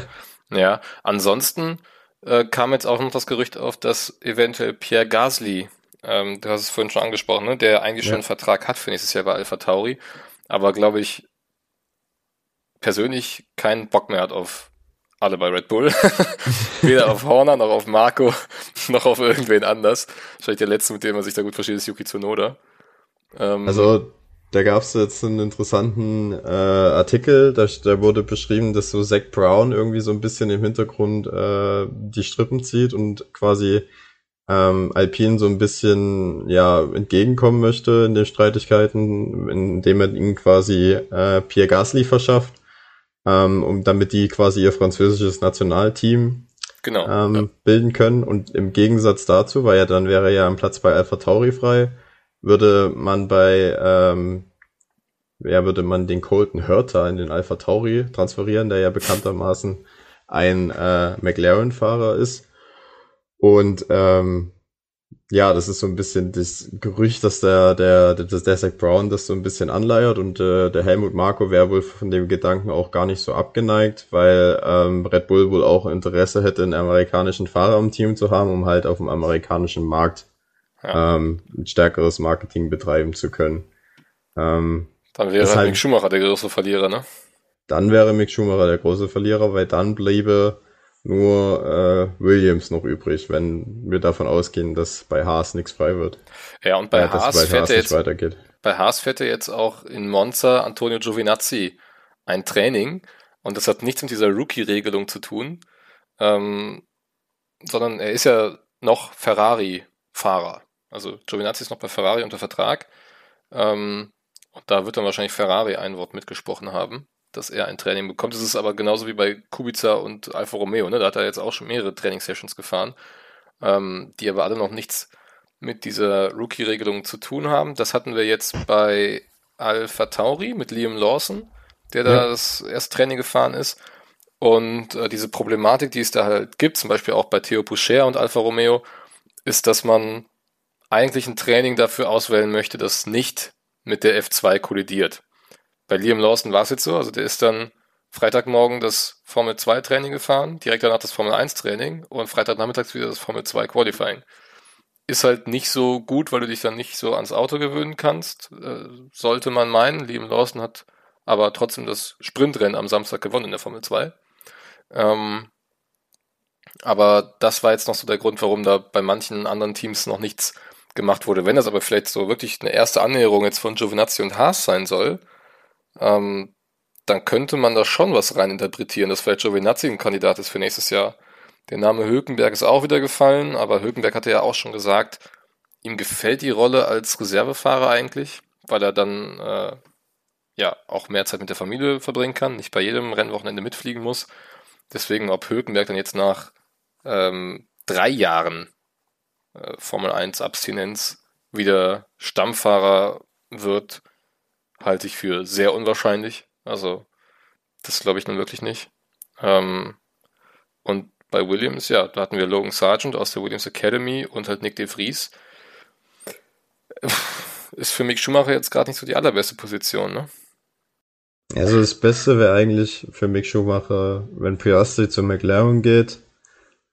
ja, ansonsten äh, kam jetzt auch noch das Gerücht auf, dass eventuell Pierre Gasly, ähm, du hast es vorhin schon angesprochen, ne, der eigentlich ja. schon einen Vertrag hat für nächstes Jahr bei Alpha Tauri, aber glaube ich persönlich keinen Bock mehr hat auf alle bei Red Bull. Weder auf Horner noch auf Marco noch auf irgendwen anders. Wahrscheinlich der letzte, mit dem man sich da gut versteht, ist Yuki Tsunoda. Ähm, also da gab es jetzt einen interessanten äh, Artikel, da, da wurde beschrieben, dass so Zach Brown irgendwie so ein bisschen im Hintergrund äh, die Strippen zieht und quasi ähm, Alpine so ein bisschen ja entgegenkommen möchte in den Streitigkeiten, indem er ihnen quasi äh, Pierre Gasly verschafft, ähm, um damit die quasi ihr französisches Nationalteam genau, ähm, ja. bilden können. Und im Gegensatz dazu, weil ja dann wäre ja ein Platz bei Alpha Tauri frei, würde man bei, ähm, ja, würde man den Colton Hurter in den Alpha Tauri transferieren, der ja bekanntermaßen ein äh, McLaren-Fahrer ist. Und ähm, ja, das ist so ein bisschen das Gerücht, dass der, der, der, der Zach Brown das so ein bisschen anleiert und äh, der Helmut Marko wäre wohl von dem Gedanken auch gar nicht so abgeneigt, weil ähm, Red Bull wohl auch Interesse hätte, einen amerikanischen Fahrer im Team zu haben, um halt auf dem amerikanischen Markt ja. ähm, ein stärkeres Marketing betreiben zu können. Ähm, dann wäre halt Mick Schumacher der große Verlierer, ne? Dann wäre Mick Schumacher der große Verlierer, weil dann bliebe nur äh, Williams noch übrig, wenn wir davon ausgehen, dass bei Haas nichts frei wird. Ja, und bei äh, Haas, bei fährt Haas jetzt, weitergeht. Bei Haas fährt er jetzt auch in Monza Antonio Giovinazzi ein Training und das hat nichts mit dieser Rookie-Regelung zu tun, ähm, sondern er ist ja noch Ferrari-Fahrer. Also Giovinazzi ist noch bei Ferrari unter Vertrag ähm, und da wird dann wahrscheinlich Ferrari ein Wort mitgesprochen haben dass er ein Training bekommt. Das ist aber genauso wie bei Kubica und Alfa Romeo. Ne? Da hat er jetzt auch schon mehrere Trainingssessions gefahren, ähm, die aber alle noch nichts mit dieser Rookie-Regelung zu tun haben. Das hatten wir jetzt bei Alpha Tauri mit Liam Lawson, der da ja. das erste Training gefahren ist. Und äh, diese Problematik, die es da halt gibt, zum Beispiel auch bei Theo Poucher und Alfa Romeo, ist, dass man eigentlich ein Training dafür auswählen möchte, das nicht mit der F2 kollidiert. Bei Liam Lawson war es jetzt so, also der ist dann Freitagmorgen das Formel 2 Training gefahren, direkt danach das Formel 1 Training und Freitagnachmittags wieder das Formel 2 Qualifying. Ist halt nicht so gut, weil du dich dann nicht so ans Auto gewöhnen kannst, äh, sollte man meinen. Liam Lawson hat aber trotzdem das Sprintrennen am Samstag gewonnen in der Formel 2. Ähm, aber das war jetzt noch so der Grund, warum da bei manchen anderen Teams noch nichts gemacht wurde. Wenn das aber vielleicht so wirklich eine erste Annäherung jetzt von Giovinazzi und Haas sein soll, ähm, dann könnte man da schon was reininterpretieren, dass vielleicht Giovinazzi ein Kandidat ist für nächstes Jahr. Der Name Hülkenberg ist auch wieder gefallen, aber Hülkenberg hatte ja auch schon gesagt, ihm gefällt die Rolle als Reservefahrer eigentlich, weil er dann äh, ja auch mehr Zeit mit der Familie verbringen kann, nicht bei jedem Rennwochenende mitfliegen muss. Deswegen, ob Hülkenberg dann jetzt nach ähm, drei Jahren Formel 1 Abstinenz wieder Stammfahrer wird, halte ich für sehr unwahrscheinlich. Also, das glaube ich nun wirklich nicht. Ähm, und bei Williams, ja, da hatten wir Logan Sargent aus der Williams Academy und halt Nick de Vries. Ist für Mick Schumacher jetzt gerade nicht so die allerbeste Position, ne? Also das Beste wäre eigentlich für Mick Schumacher, wenn Piastri zu McLaren geht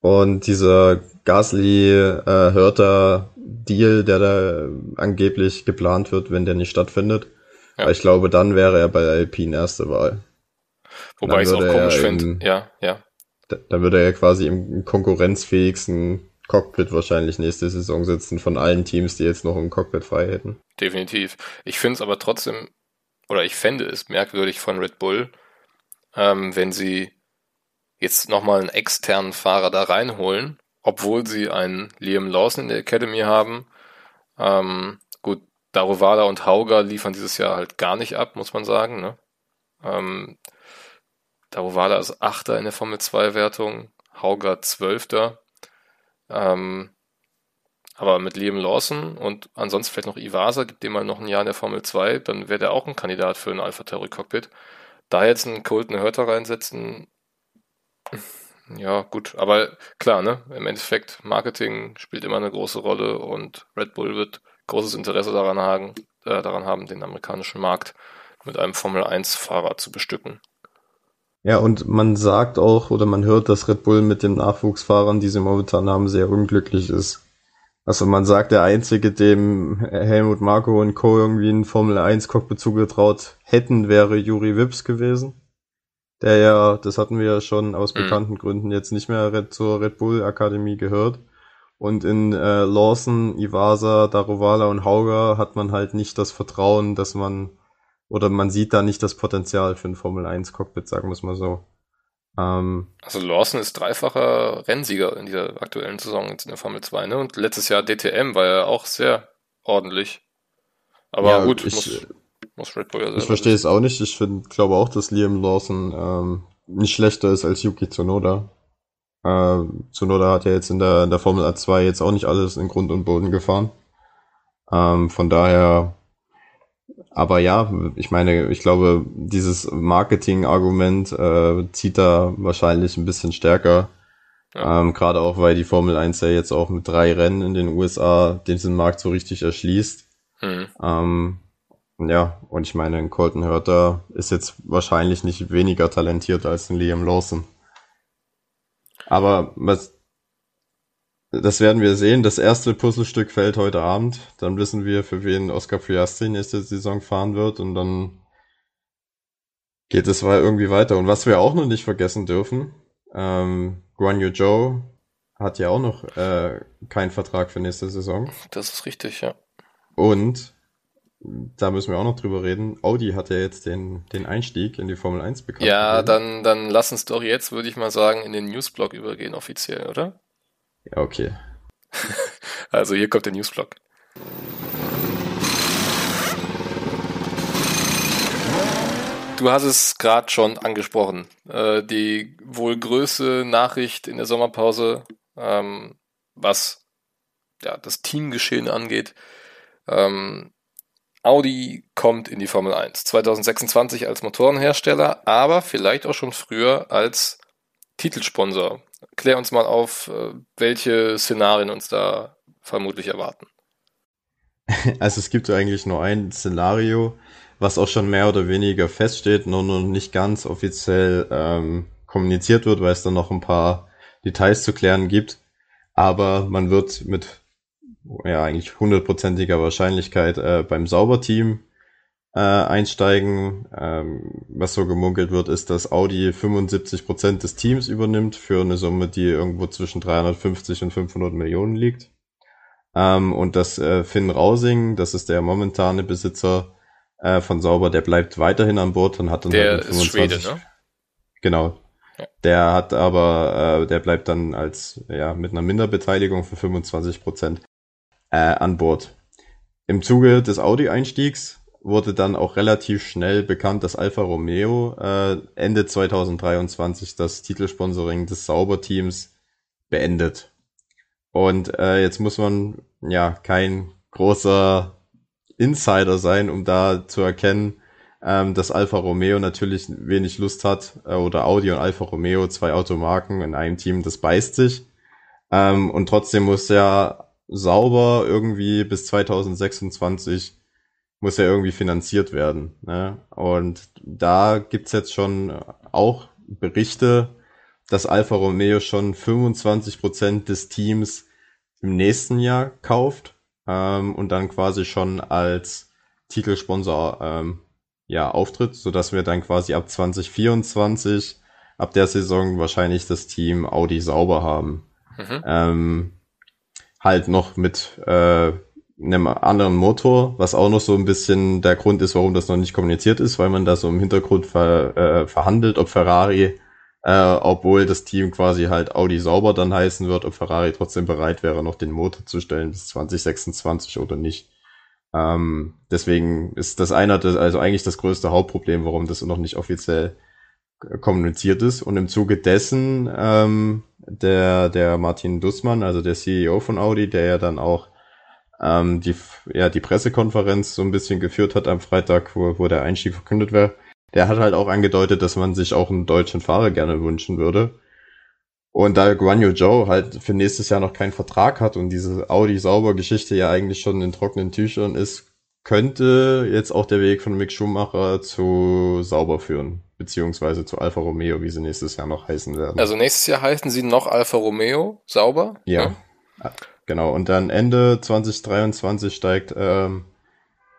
und dieser Gasly-Hörter-Deal, äh, der da angeblich geplant wird, wenn der nicht stattfindet, ja. Ich glaube, dann wäre er bei Alpine erste Wahl. Wobei ich es auch komisch finde. Ja, ja. Dann würde er ja quasi im konkurrenzfähigsten Cockpit wahrscheinlich nächste Saison sitzen von allen Teams, die jetzt noch im Cockpit frei hätten. Definitiv. Ich finde es aber trotzdem, oder ich fände es merkwürdig von Red Bull, ähm, wenn sie jetzt nochmal einen externen Fahrer da reinholen, obwohl sie einen Liam Lawson in der Academy haben. Ähm, Daruvala und Hauger liefern dieses Jahr halt gar nicht ab, muss man sagen. Ne? Ähm, Daruvala ist Achter in der Formel 2 Wertung, Hauger Zwölfter. Ähm, aber mit Liam Lawson und ansonsten vielleicht noch Iwasa, gibt dem mal noch ein Jahr in der Formel 2, dann wäre der auch ein Kandidat für ein Alpha Tauri Cockpit. Da jetzt einen Colton Hörter reinsetzen, ja, gut, aber klar, ne? Im Endeffekt, Marketing spielt immer eine große Rolle und Red Bull wird großes Interesse daran haben, äh, daran haben, den amerikanischen Markt mit einem Formel-1-Fahrer zu bestücken. Ja, und man sagt auch oder man hört, dass Red Bull mit den Nachwuchsfahrern, die sie momentan haben, sehr unglücklich ist. Also man sagt, der Einzige, dem Helmut Marko und Co. irgendwie einen Formel 1 Cockpit zugetraut hätten, wäre Juri Wips gewesen. Der ja, das hatten wir ja schon aus mhm. bekannten Gründen jetzt nicht mehr zur Red Bull Akademie gehört. Und in äh, Lawson, Iwasa, Darovala und Hauger hat man halt nicht das Vertrauen, dass man, oder man sieht da nicht das Potenzial für ein Formel 1 Cockpit, sagen wir es mal so. Ähm, also Lawson ist dreifacher Rennsieger in dieser aktuellen Saison in der Formel 2, ne? Und letztes Jahr DTM war er auch sehr ordentlich. Aber ja, gut, ich, muss, muss Red Bull ja Ich verstehe es auch nicht. Ich finde, glaube auch, dass Liam Lawson ähm, nicht schlechter ist als Yuki Tsunoda. Äh, Zunoda hat ja jetzt in der, in der Formel A2 jetzt auch nicht alles in Grund und Boden gefahren. Ähm, von daher, aber ja, ich meine, ich glaube, dieses Marketing-Argument äh, zieht da wahrscheinlich ein bisschen stärker, Ja. Ähm, Gerade auch, weil die Formel 1 ja jetzt auch mit drei Rennen in den USA diesen Markt so richtig erschließt. Mhm. Ähm, ja, und ich meine, ein Colton Hurter ist jetzt wahrscheinlich nicht weniger talentiert als ein Liam Lawson. Aber was, das werden wir sehen. Das erste Puzzlestück fällt heute Abend. Dann wissen wir, für wen Oscar Piastri nächste Saison fahren wird und dann geht es irgendwie weiter. Und was wir auch noch nicht vergessen dürfen, ähm, Guan Yu Zhou hat ja auch noch äh, keinen Vertrag für nächste Saison. Das ist richtig, ja. Und da müssen wir auch noch drüber reden. Audi hat ja jetzt den, den Einstieg in die Formel 1 bekommen. Ja, dann, dann lass uns doch jetzt, würde ich mal sagen, in den Newsblog übergehen, offiziell, oder? Ja, okay. also hier kommt der Newsblog. Du hast es gerade schon angesprochen. Äh, die wohl größte Nachricht in der Sommerpause, ähm, was ja, das Teamgeschehen angeht. Ähm, Audi kommt in die Formel 1 2026 als Motorenhersteller, aber vielleicht auch schon früher als Titelsponsor. Klär uns mal auf, äh, welche Szenarien uns da vermutlich erwarten. Also es gibt eigentlich nur ein Szenario, was auch schon mehr oder weniger feststeht, nur noch nicht ganz offiziell ähm, kommuniziert wird, weil es dann noch ein paar Details zu klären gibt. Aber man wird mit ja eigentlich hundertprozentiger Wahrscheinlichkeit äh, beim Sauberteam äh, einsteigen. Ähm, was so gemunkelt wird, ist, dass Audi 75 Prozent des Teams übernimmt für eine Summe, die irgendwo zwischen 350 und 500 Millionen liegt. Ähm, und dass äh, Finn Rausing, das ist der momentane Besitzer, äh, von Sauber, der bleibt weiterhin an Bord und hat dann der halt 25, ist Schwede, ne? Genau. Ja. Der hat aber, äh, der bleibt dann als, ja, mit einer Minderbeteiligung für 25 Prozent äh, an Bord. Im Zuge des Audi-Einstiegs wurde dann auch relativ schnell bekannt, dass Alfa Romeo äh, Ende 2023 das Titelsponsoring des Sauber-Teams beendet. Und äh, jetzt muss man ja kein großer Insider sein, um da zu erkennen, ähm, dass Alfa Romeo natürlich wenig Lust hat, äh, oder Audi und Alfa Romeo, zwei Automarken in einem Team, das beißt sich. Ähm, und trotzdem muss ja sauber irgendwie bis 2026 muss ja irgendwie finanziert werden. Ne? Und da gibt's jetzt schon auch Berichte, dass Alfa Romeo schon 25 Prozent des Teams im nächsten Jahr kauft ähm, und dann quasi schon als Titelsponsor ähm, ja auftritt, so dass wir dann quasi ab 2024 ab der Saison wahrscheinlich das Team Audi sauber haben. Mhm. Ähm, halt noch mit äh, einem anderen Motor, was auch noch so ein bisschen der Grund ist, warum das noch nicht kommuniziert ist, weil man da so im Hintergrund ver, äh, verhandelt, ob Ferrari äh, obwohl das Team quasi halt Audi sauber dann heißen wird, ob Ferrari trotzdem bereit wäre, noch den Motor zu stellen bis 2026 oder nicht. Ähm, deswegen ist das einer, also eigentlich das größte Hauptproblem, warum das noch nicht offiziell kommuniziert ist. Und im Zuge dessen ähm, der, der Martin Dussmann, also der CEO von Audi, der ja dann auch ähm, die, ja, die Pressekonferenz so ein bisschen geführt hat am Freitag, wo, wo der Einstieg verkündet wäre, der hat halt auch angedeutet, dass man sich auch einen deutschen Fahrer gerne wünschen würde. Und da Guan Yu Zhou halt für nächstes Jahr noch keinen Vertrag hat und diese Audi-Sauber-Geschichte ja eigentlich schon in trockenen Tüchern ist, könnte jetzt auch der Weg von Mick Schumacher zu Sauber führen, beziehungsweise zu Alfa Romeo, wie sie nächstes Jahr noch heißen werden. Also nächstes Jahr heißen sie noch Alfa Romeo Sauber? Ja, ja. genau. Und dann Ende 2023 steigt ähm,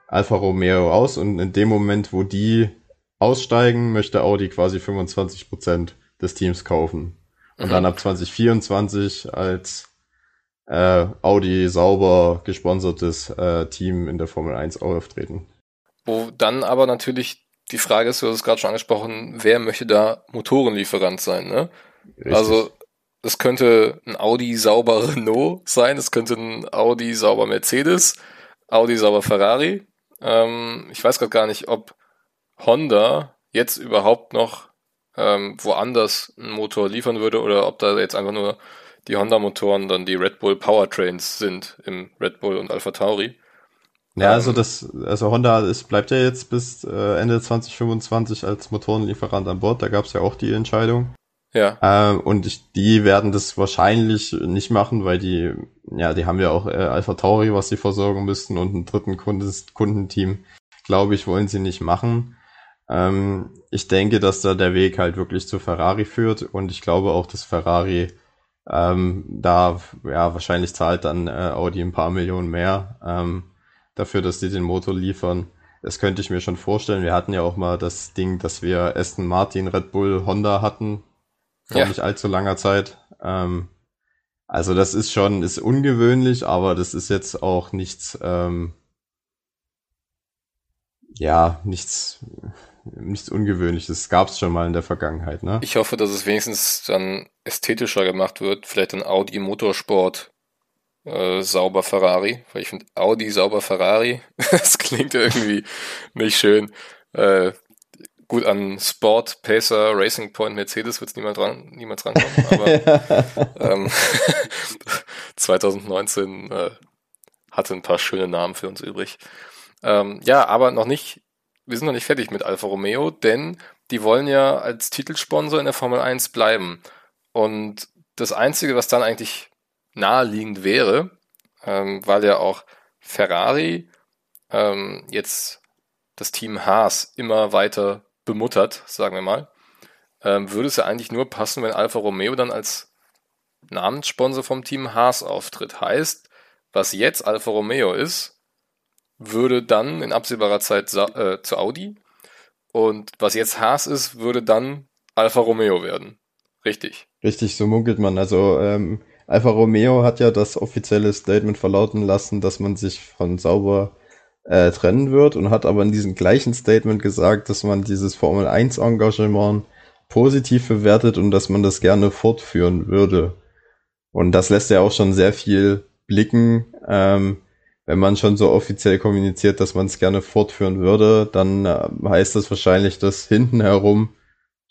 Alfa Romeo aus und in dem Moment, wo die aussteigen, möchte Audi quasi 25 Prozent des Teams kaufen. Und mhm. dann ab 2024 als äh, Audi sauber gesponsertes äh, Team in der Formel 1 auftreten. Wo dann aber natürlich die Frage ist, du hast es gerade schon angesprochen, wer möchte da Motorenlieferant sein, ne? Richtig. Also es könnte ein Audi sauber Renault sein, es könnte ein Audi sauber Mercedes, Audi sauber Ferrari. Ähm, ich weiß gerade gar nicht, ob Honda jetzt überhaupt noch ähm, woanders einen Motor liefern würde oder ob da jetzt einfach nur die Honda-Motoren dann die Red Bull Powertrains sind im Red Bull und Alpha Tauri. Ja, also ähm, das, also Honda ist, bleibt ja jetzt bis äh, Ende 2025 als Motorenlieferant an Bord. Da gab es ja auch die Entscheidung. Ja. Ähm, und ich, die werden das wahrscheinlich nicht machen, weil die, ja, die haben ja auch äh, Alpha Tauri, was sie versorgen müssten und einen dritten Kundes, Kundenteam, glaube ich, wollen sie nicht machen. Ähm, ich denke, dass da der Weg halt wirklich zu Ferrari führt und ich glaube auch, dass Ferrari ähm, da ja wahrscheinlich zahlt dann äh, Audi ein paar Millionen mehr ähm, dafür, dass sie den Motor liefern. Das könnte ich mir schon vorstellen. Wir hatten ja auch mal das Ding, dass wir Aston Martin, Red Bull, Honda hatten vor Ja. nicht allzu langer Zeit. Ähm, also das ist schon, ist ungewöhnlich, aber das ist jetzt auch nichts, ähm, ja, nichts, nichts Ungewöhnliches. Das gab es schon mal in der Vergangenheit, ne? Ich hoffe, dass es wenigstens dann ästhetischer gemacht wird. Vielleicht ein Audi Motorsport äh, sauber Ferrari. Weil ich finde Audi sauber Ferrari, das klingt irgendwie nicht schön. Äh, gut, an Sport, Pacer, Racing Point, Mercedes wird es niemand dran, niemals rankommen. Aber ähm, 2019 äh, hatte ein paar schöne Namen für uns übrig. Ähm, ja, aber noch nicht, wir sind noch nicht fertig mit Alfa Romeo, denn die wollen ja als Titelsponsor in der Formel 1 bleiben. Und das Einzige, was dann eigentlich naheliegend wäre, ähm, weil ja auch Ferrari ähm, jetzt das Team Haas immer weiter bemuttert, sagen wir mal, ähm, würde es ja eigentlich nur passen, wenn Alfa Romeo dann als Namenssponsor vom Team Haas auftritt. Heißt, was jetzt Alfa Romeo ist, würde dann in absehbarer Zeit äh, zu Audi und was jetzt Haas ist, würde dann Alfa Romeo werden. Richtig. Richtig, so munkelt man. Also ähm, Alfa Romeo hat ja das offizielle Statement verlauten lassen, dass man sich von Sauber äh, trennen wird und hat aber in diesem gleichen Statement gesagt, dass man dieses Formel 1 Engagement positiv bewertet und dass man das gerne fortführen würde. Und das lässt ja auch schon sehr viel blicken. Ähm, wenn man schon so offiziell kommuniziert, dass man es gerne fortführen würde, dann äh, heißt das wahrscheinlich, dass hinten herum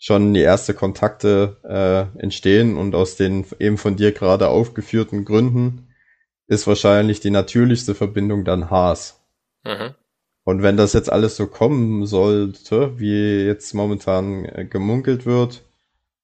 schon die erste Kontakte äh, entstehen und aus den eben von dir gerade aufgeführten Gründen ist wahrscheinlich die natürlichste Verbindung dann Haas. Mhm. Und wenn das jetzt alles so kommen sollte, wie jetzt momentan äh, gemunkelt wird,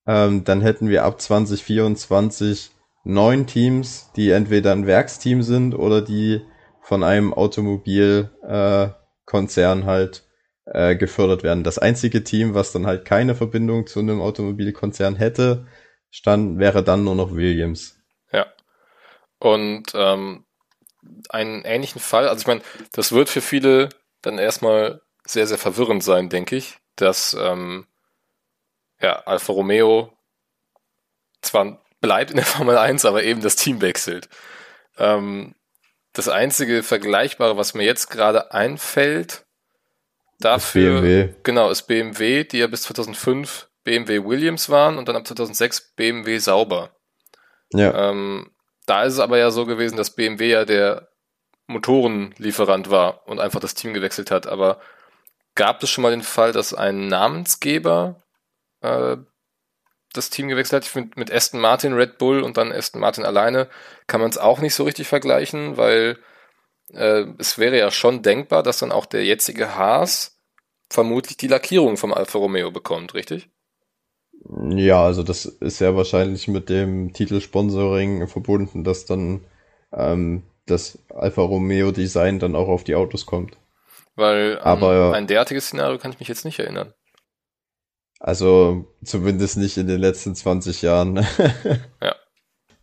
ähm, dann hätten wir ab 2024 neun Teams, die entweder ein Werksteam sind oder die von einem Automobilkonzern äh, Konzern halt äh, gefördert werden. Das einzige Team, was dann halt keine Verbindung zu einem Automobilkonzern hätte, stand, wäre dann nur noch Williams. Ja. Und ähm, einen ähnlichen Fall, also ich meine, das wird für viele dann erstmal sehr, sehr verwirrend sein, denke ich, dass ähm, ja, Alfa Romeo zwar bleibt in der Formel 1, aber eben das Team wechselt. Ähm, das einzige Vergleichbare, was mir jetzt gerade einfällt, dafür, BMW. genau, ist BMW, die ja bis 2005 BMW Williams waren und dann ab 2006 BMW Sauber. Ja, Ähm, da ist es aber ja so gewesen, dass BMW ja der Motorenlieferant war und einfach das Team gewechselt hat. Aber gab es schon mal den Fall, dass ein Namensgeber äh, das Team gewechselt hat? Ich finde, mit Aston Martin, Red Bull und dann Aston Martin alleine kann man es auch nicht so richtig vergleichen, weil äh, es wäre ja schon denkbar, dass dann auch der jetzige Haas vermutlich die Lackierung vom Alfa Romeo bekommt, richtig? Ja, also das ist ja wahrscheinlich mit dem Titelsponsoring verbunden, dass dann ähm, das Alfa Romeo Design dann auch auf die Autos kommt. Weil an Aber- ein derartiges Szenario kann ich mich jetzt nicht erinnern. Also zumindest nicht in den letzten 20 Jahren. Ja.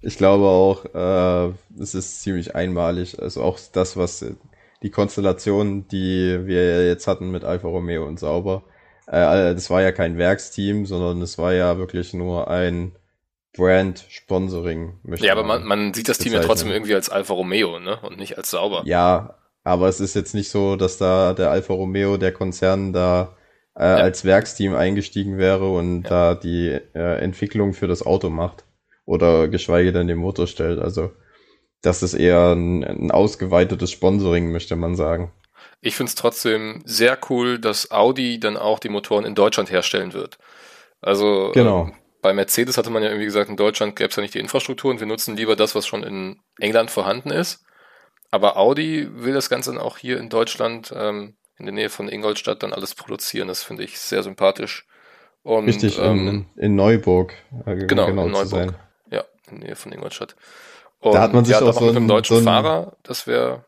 Ich glaube auch, äh, es ist ziemlich einmalig. Also auch das, was die Konstellation, die wir ja jetzt hatten mit Alfa Romeo und Sauber, äh, das war ja kein Werksteam, sondern es war ja wirklich nur ein Brand-Sponsoring. Ja, aber man, man sieht das Team ja bezeichnen. trotzdem irgendwie als Alfa Romeo, ne? Und nicht als Sauber. Ja, aber es ist jetzt nicht so, dass da der Alfa Romeo, der Konzern, da äh, als Werksteam eingestiegen wäre und Ja. da die äh, Entwicklung für das Auto macht oder geschweige denn den Motor stellt. Also das ist eher ein, ein ausgeweitetes Sponsoring, möchte man sagen. Ich finde es trotzdem sehr cool, dass Audi dann auch die Motoren in Deutschland herstellen wird. Also Genau. ähm, bei Mercedes hatte man ja irgendwie gesagt, in Deutschland gäbe es ja nicht die Infrastruktur und wir nutzen lieber das, was schon in England vorhanden ist. Aber Audi will das Ganze dann auch hier in Deutschland, ähm, in der Nähe von Ingolstadt, dann alles produzieren. Das finde ich sehr sympathisch. Und, Richtig, ähm, in, in Neuburg. Äh, genau, genau, in Neuburg. Sein. In der Nähe von Ingolstadt. Und da hat man sich ja, auch so mit einem deutschen so Fahrer, das wäre,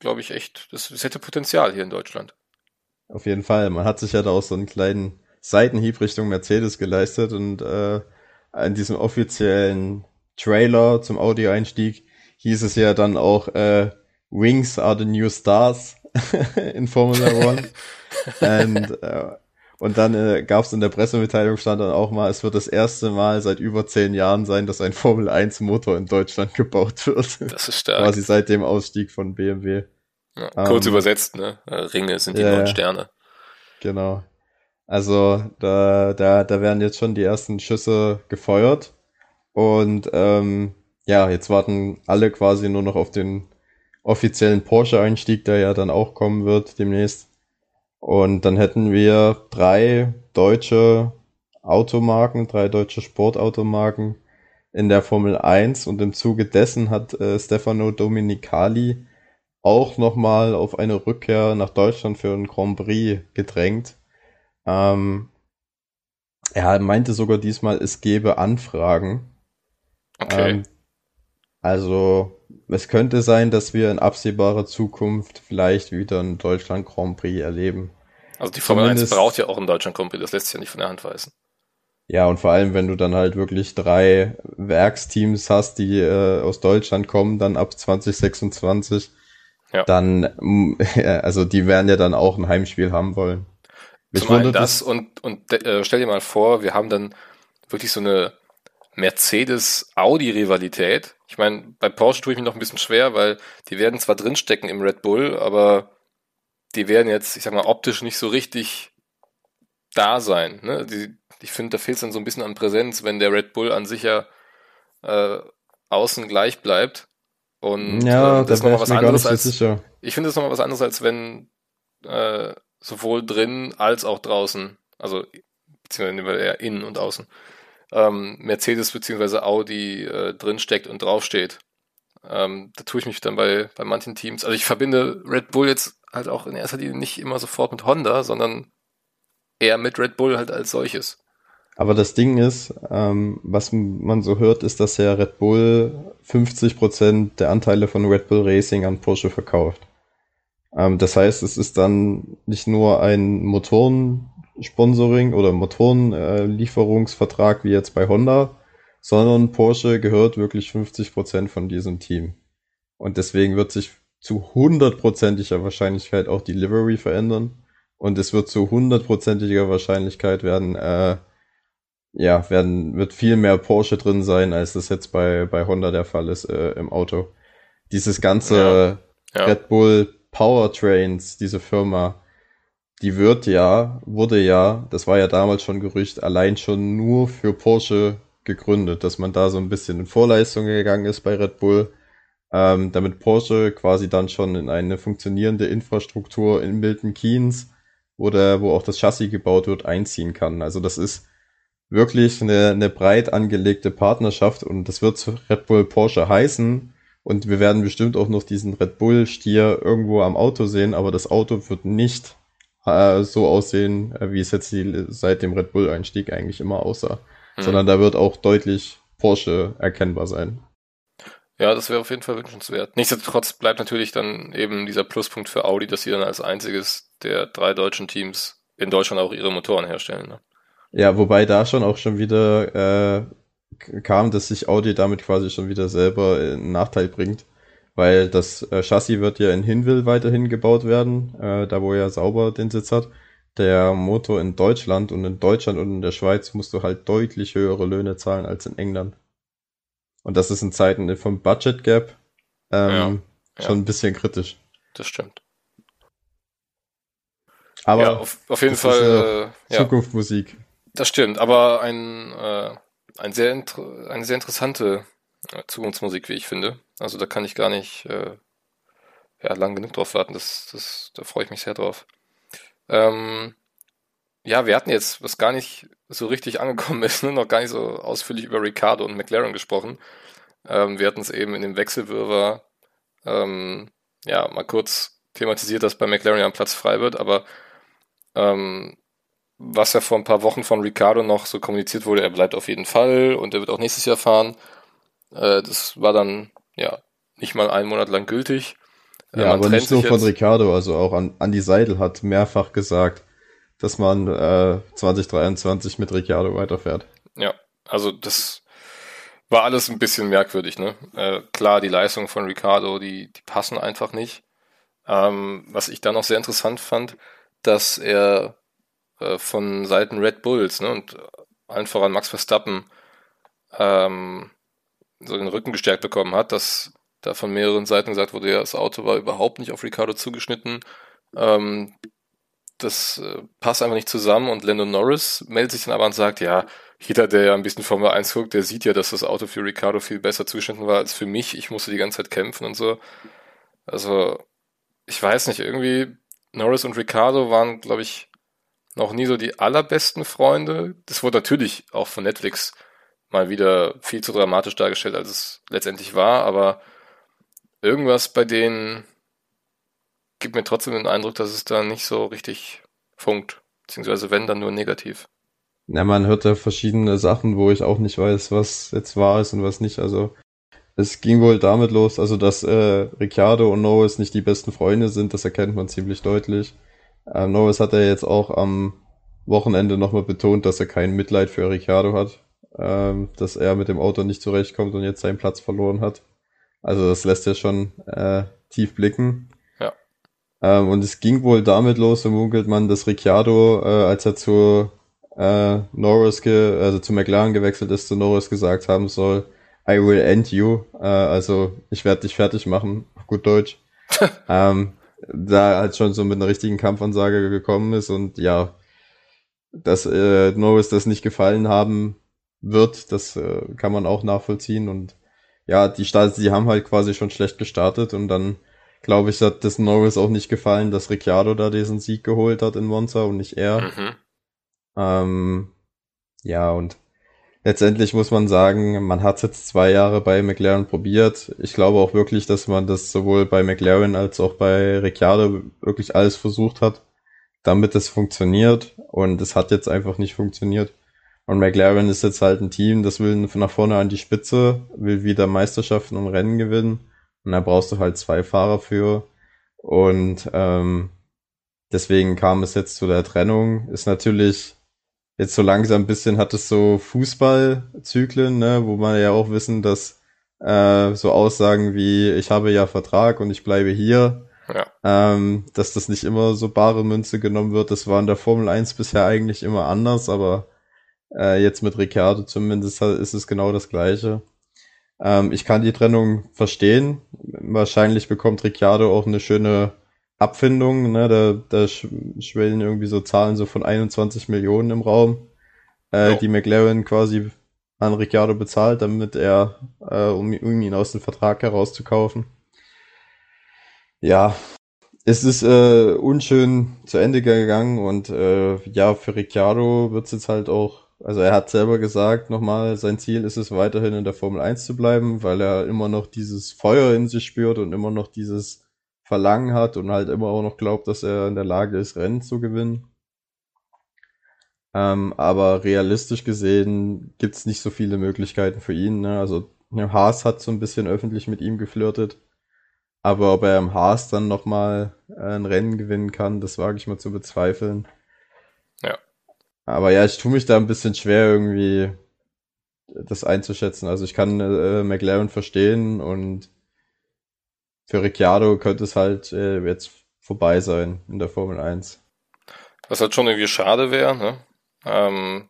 glaube ich, echt, das, das hätte Potenzial hier in Deutschland. Auf jeden Fall. Man hat sich ja da auch so einen kleinen Seitenhieb Richtung Mercedes geleistet und äh, in diesem offiziellen Trailer zum Audi-Einstieg hieß es ja dann auch äh, Wings are the new stars in Formula One. und, äh, und dann äh, gab es in der Pressemitteilung stand dann auch mal, es wird das erste Mal seit über zehn Jahren sein, dass ein Formel 1 Motor in Deutschland gebaut wird. Das ist stark. Quasi seit dem Ausstieg von BMW. Ja, kurz ähm, übersetzt, ne? Äh, Ringe sind die ja, neuen Sterne. Genau. Also da, da, da werden jetzt schon die ersten Schüsse gefeuert. Und ähm, ja, jetzt warten alle quasi nur noch auf den offiziellen Porsche-Einstieg, der ja dann auch kommen wird demnächst. Und dann hätten wir drei deutsche Automarken, drei deutsche Sportautomarken in der Formel 1 und im Zuge dessen hat äh, Stefano Dominicali auch nochmal auf eine Rückkehr nach Deutschland für einen Grand Prix gedrängt. Ähm, er meinte sogar diesmal, es gebe Anfragen. Okay. Ähm, also es könnte sein, dass wir in absehbarer Zukunft vielleicht wieder einen Deutschland Grand Prix erleben. Also die Formel Zumindest, 1 braucht ja auch einen Deutschland Grand Prix, das lässt sich ja nicht von der Hand weisen. Ja, und vor allem, wenn du dann halt wirklich drei Werksteams hast, die äh, aus Deutschland kommen, dann ab 2026, ja. dann, also die werden ja dann auch ein Heimspiel haben wollen. Mich Zum einen das und, und äh, stell dir mal vor, wir haben dann wirklich so eine Mercedes-Audi-Rivalität. Ich meine, bei Porsche tue ich mich noch ein bisschen schwer, weil die werden zwar drinstecken im Red Bull, aber die werden jetzt, ich sag mal, optisch nicht so richtig da sein. Ne? Die, ich finde, da fehlt es dann so ein bisschen an Präsenz, wenn der Red Bull an sich ja äh, außen gleich bleibt. Und ja, äh, das ist nochmal was anderes als. Sicher. Ich finde es nochmal was anderes, als wenn äh, sowohl drin als auch draußen, also beziehungsweise eher innen und außen, ähm, Mercedes beziehungsweise Audi äh, drinsteckt und draufsteht. Ähm, da tue ich mich dann bei, bei manchen Teams. Also ich verbinde Red Bull jetzt halt auch in erster Linie nicht immer sofort mit Honda, sondern eher mit Red Bull halt als solches. Aber das Ding ist, ähm, was man so hört, ist, dass ja Red Bull 50% der Anteile von Red Bull Racing an Porsche verkauft. Ähm, das heißt, es ist dann nicht nur ein Motorensponsoring oder Motorenlieferungsvertrag äh, wie jetzt bei Honda, sondern Porsche gehört wirklich 50% von diesem Team. Und deswegen wird sich zu hundertprozentiger Wahrscheinlichkeit auch die Livery verändern. Und es wird zu hundertprozentiger Wahrscheinlichkeit werden, äh, ja, werden, wird viel mehr Porsche drin sein, als das jetzt bei, bei Honda der Fall ist äh, im Auto. Dieses ganze ja, ja. Red Bull Powertrains, diese Firma, die wird ja, wurde ja, das war ja damals schon Gerücht, allein schon nur für Porsche gegründet, dass man da so ein bisschen in Vorleistung gegangen ist bei Red Bull, ähm, damit Porsche quasi dann schon in eine funktionierende Infrastruktur in Milton Keynes, wo, der, wo auch das Chassis gebaut wird, einziehen kann. Also das ist wirklich eine, eine breit angelegte Partnerschaft und das wird Red Bull Porsche heißen. Und wir werden bestimmt auch noch diesen Red Bull Stier irgendwo am Auto sehen, aber das Auto wird nicht äh, so aussehen, äh, wie es jetzt die, seit dem Red Bull Einstieg eigentlich immer aussah mhm. sondern da wird auch deutlich Porsche erkennbar sein. Ja, das wäre auf jeden Fall wünschenswert. Nichtsdestotrotz bleibt natürlich dann eben dieser Pluspunkt für Audi, dass sie dann als einziges der drei deutschen Teams in Deutschland auch ihre Motoren herstellen. Ne? Ja, wobei da schon auch schon wieder äh, kam, dass sich Audi damit quasi schon wieder selber einen Nachteil bringt, weil das äh, Chassis wird ja in Hinwil weiterhin gebaut werden, äh, da wo er sauber den Sitz hat der Motor in Deutschland und in Deutschland und in der Schweiz musst du halt deutlich höhere Löhne zahlen als in England. Und das ist in Zeiten vom Budget Gap ähm, ja, schon ein bisschen kritisch. Das stimmt. Aber ja, auf, auf jeden Fall äh, Zukunftsmusik. Das stimmt, aber ein, äh, ein sehr eine sehr interessante äh, Zukunftsmusik, wie ich finde. Also da kann ich gar nicht äh, ja, lang genug drauf warten. Das, das, da freue ich mich sehr drauf. Ähm, ja, wir hatten jetzt, was gar nicht so richtig angekommen ist, ne, noch gar nicht so ausführlich über Ricardo und McLaren gesprochen. Ähm, wir hatten es eben in dem Wechselwirrwarr ähm, ja, mal kurz thematisiert, dass bei McLaren ja ein Platz frei wird, aber ähm, was ja vor ein paar Wochen von Ricardo noch so kommuniziert wurde, er bleibt auf jeden Fall und er wird auch nächstes Jahr fahren. Äh, das war dann ja nicht mal einen Monat lang gültig. Äh, ja, aber nicht nur von Ricardo, also auch an, Andy Seidel hat mehrfach gesagt, dass man äh, 2023 mit Ricardo weiterfährt. Ja, also das war alles ein bisschen merkwürdig, ne? Äh, klar, die Leistungen von Ricardo, die, die passen einfach nicht. Ähm, was ich da noch sehr interessant fand, dass er äh, von Seiten Red Bulls ne, und allen voran Max Verstappen ähm, so den Rücken gestärkt bekommen hat, dass da von mehreren Seiten gesagt wurde, ja, das Auto war überhaupt nicht auf Ricardo zugeschnitten. Ähm, das äh, passt einfach nicht zusammen und Lando Norris meldet sich dann aber und sagt, ja, jeder, der ja ein bisschen Formel 1 guckt, der sieht ja, dass das Auto für Ricardo viel besser zugeschnitten war als für mich. Ich musste die ganze Zeit kämpfen und so. Also, ich weiß nicht, irgendwie Norris und Ricardo waren, glaube ich, noch nie so die allerbesten Freunde. Das wurde natürlich auch von Netflix mal wieder viel zu dramatisch dargestellt, als es letztendlich war, aber irgendwas bei denen gibt mir trotzdem den Eindruck, dass es da nicht so richtig funkt. Beziehungsweise wenn, dann nur negativ. Ja, man hört da verschiedene Sachen, wo ich auch nicht weiß, was jetzt wahr ist und was nicht. Also es ging wohl damit los, also dass äh, Ricciardo und Norris nicht die besten Freunde sind, das erkennt man ziemlich deutlich. Ähm, Norris hat er jetzt auch am Wochenende nochmal betont, dass er kein Mitleid für Ricciardo hat, ähm, dass er mit dem Auto nicht zurechtkommt und jetzt seinen Platz verloren hat. Also das lässt ja schon äh, tief blicken. Ja. Ähm, und es ging wohl damit los, so munkelt man, dass Ricciardo, äh, als er zu äh, Norris, ge also zu McLaren gewechselt ist, zu Norris gesagt haben soll, I will end you, äh, also ich werde dich fertig machen, auf gut Deutsch. ähm, da halt schon so mit einer richtigen Kampfansage gekommen ist und ja, dass äh, Norris das nicht gefallen haben wird, das äh, kann man auch nachvollziehen und ja, die Start, die haben halt quasi schon schlecht gestartet und dann glaube ich, hat das Norris auch nicht gefallen, dass Ricciardo da diesen Sieg geholt hat in Monza und nicht er. Mhm. Ähm, ja, und letztendlich muss man sagen, man hat jetzt zwei Jahre bei McLaren probiert. Ich glaube auch wirklich, dass man das sowohl bei McLaren als auch bei Ricciardo wirklich alles versucht hat, damit es funktioniert. Und es hat jetzt einfach nicht funktioniert. Und McLaren ist jetzt halt ein Team, das will nach vorne an die Spitze, will wieder Meisterschaften und Rennen gewinnen. Und da brauchst du halt zwei Fahrer für. Und ähm, deswegen kam es jetzt zu der Trennung. Ist natürlich jetzt so langsam ein bisschen hat es so Fußballzyklen, ne, wo man ja auch wissen, dass äh, so Aussagen wie ich habe ja Vertrag und ich bleibe hier, ja. ähm, dass das nicht immer so bare Münze genommen wird. Das war in der Formel 1 bisher eigentlich immer anders, aber äh, jetzt mit Ricciardo zumindest ist es genau das Gleiche. Ähm, ich kann die Trennung verstehen. Wahrscheinlich bekommt Ricciardo auch eine schöne Abfindungen, ne, da, da schwellen irgendwie so Zahlen so von 21 Millionen im Raum, äh, oh. die McLaren quasi an Ricciardo bezahlt, damit er, äh, um, um ihn aus dem Vertrag herauszukaufen. Ja, es ist äh, unschön zu Ende gegangen und äh, ja, für Ricciardo wird es jetzt halt auch, also er hat selber gesagt, nochmal, sein Ziel ist es weiterhin in der Formel 1 zu bleiben, weil er immer noch dieses Feuer in sich spürt und immer noch dieses Verlangen hat und halt immer auch noch glaubt, dass er in der Lage ist, Rennen zu gewinnen. Ähm, aber realistisch gesehen gibt es nicht so viele Möglichkeiten für ihn. Ne? Also Haas hat so ein bisschen öffentlich mit ihm geflirtet. Aber ob er im Haas dann nochmal äh, ein Rennen gewinnen kann, das wage ich mal zu bezweifeln. Ja. Aber ja, ich tue mich da ein bisschen schwer irgendwie das einzuschätzen. Also ich kann äh, McLaren verstehen und für Ricciardo könnte es halt äh, jetzt vorbei sein in der Formel 1. Was halt schon irgendwie schade wäre, ne? Ähm,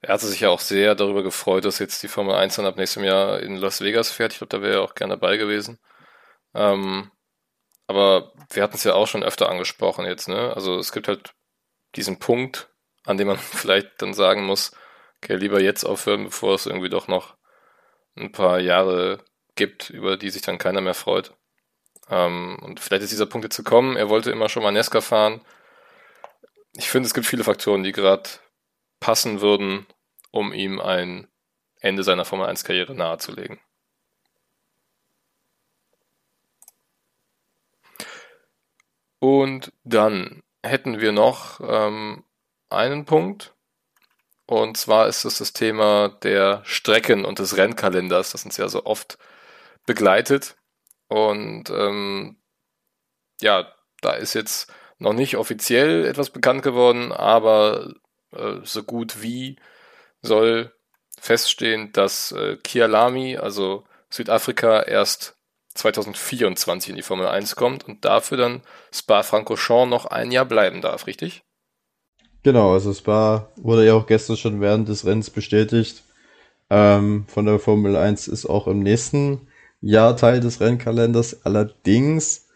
er hatte sich ja auch sehr darüber gefreut, dass jetzt die Formel 1 dann ab nächstem Jahr in Las Vegas fährt. Ich glaube, da wäre er auch gerne dabei gewesen. Ähm, aber wir hatten es ja auch schon öfter angesprochen jetzt, ne? Also es gibt halt diesen Punkt, an dem man vielleicht dann sagen muss, okay, lieber jetzt aufhören, bevor es irgendwie doch noch ein paar Jahre gibt, über die sich dann keiner mehr freut. Ähm, und vielleicht ist dieser Punkt jetzt zu kommen. Er wollte immer schon mal Nesca fahren. Ich finde, es gibt viele Faktoren, die gerade passen würden, um ihm ein Ende seiner Formel 1-Karriere nahezulegen. Und dann hätten wir noch ähm, einen Punkt. Und zwar ist es das Thema der Strecken und des Rennkalenders, das uns ja so oft begleitet. Und ähm, ja, da ist jetzt noch nicht offiziell etwas bekannt geworden, aber äh, so gut wie soll feststehen, dass äh, Kialami, also Südafrika, erst 2024 in die Formel 1 kommt und dafür dann Spa-Francorchamps noch ein Jahr bleiben darf, richtig? Genau, also Spa wurde ja auch gestern schon während des Rennens bestätigt. Ähm, von der Formel 1 ist auch im nächsten Jahr Teil des Rennkalenders, allerdings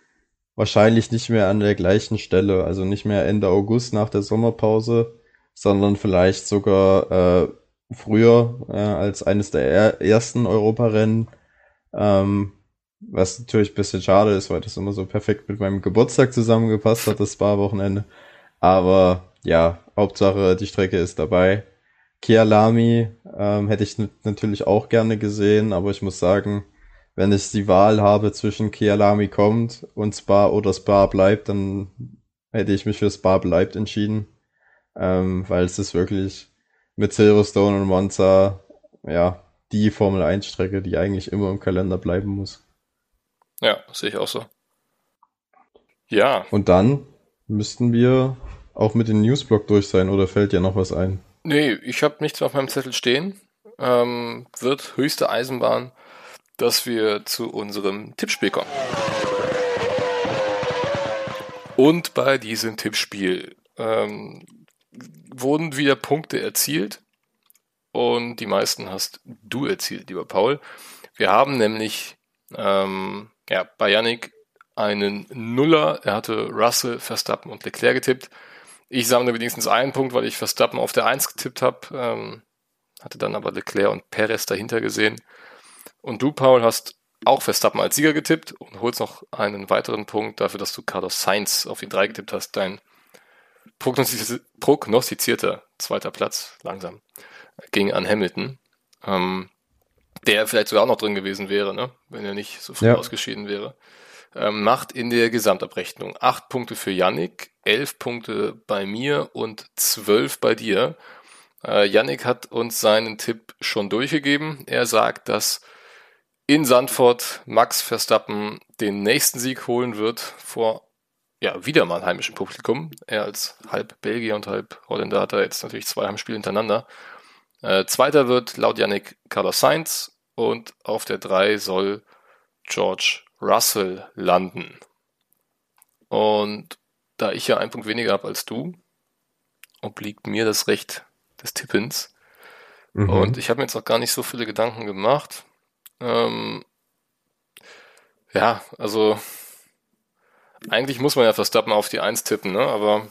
wahrscheinlich nicht mehr an der gleichen Stelle, also nicht mehr Ende August nach der Sommerpause, sondern vielleicht sogar äh, früher äh, als eines der ersten Europarennen. Ähm, was natürlich ein bisschen schade ist, weil das immer so perfekt mit meinem Geburtstag zusammengepasst hat, das Spa-Wochenende. Aber ja, Hauptsache die Strecke ist dabei. Kialami ähm, hätte ich natürlich auch gerne gesehen, aber ich muss sagen, wenn ich die Wahl habe zwischen Kialami kommt und Spa oder Spa bleibt, dann hätte ich mich für Spa bleibt entschieden, ähm, weil es ist wirklich mit Silverstone und Monza ja die Formel 1 Strecke, die eigentlich immer im Kalender bleiben muss. Ja, sehe ich auch so. Ja. Und dann müssten wir auch mit dem Newsblock durch sein oder fällt dir noch was ein? Nee, ich habe nichts auf meinem Zettel stehen. Ähm, wird höchste Eisenbahn, dass wir zu unserem Tippspiel kommen. Und bei diesem Tippspiel ähm, wurden wieder Punkte erzielt. Und die meisten hast du erzielt, lieber Paul. Wir haben nämlich ähm, ja, bei Yannick einen Nuller. Er hatte Russell, Verstappen und Leclerc getippt. Ich sammle wenigstens einen Punkt, weil ich Verstappen auf der 1 getippt habe. Ähm, hatte dann aber Leclerc und Perez dahinter gesehen. Und du, Paul, hast auch Verstappen als Sieger getippt und holst noch einen weiteren Punkt dafür, dass du Carlos Sainz auf die 3 getippt hast. Dein prognostizierter zweiter Platz, langsam, ging an Hamilton. Ähm, der vielleicht sogar auch noch drin gewesen wäre, ne? wenn er nicht so früh ja. ausgeschieden wäre. Ähm, macht in der Gesamtabrechnung acht Punkte für Yannick, elf Punkte bei mir und zwölf bei dir. Äh, Yannick hat uns seinen Tipp schon durchgegeben. Er sagt, dass in Sandford Max Verstappen den nächsten Sieg holen wird vor ja, wieder mal heimischem Publikum. Er als halb Belgier und halb Holländer hat er jetzt natürlich zwei Heimspiele hintereinander. Äh, zweiter wird laut Yannick Carlos Sainz und auf der 3 soll George Russell landen. Und da ich ja einen Punkt weniger habe als du, obliegt mir das Recht des Tippens. Mhm. Und ich habe mir jetzt noch gar nicht so viele Gedanken gemacht. Ähm, ja, also eigentlich muss man ja Verstappen auf die 1 tippen, ne? aber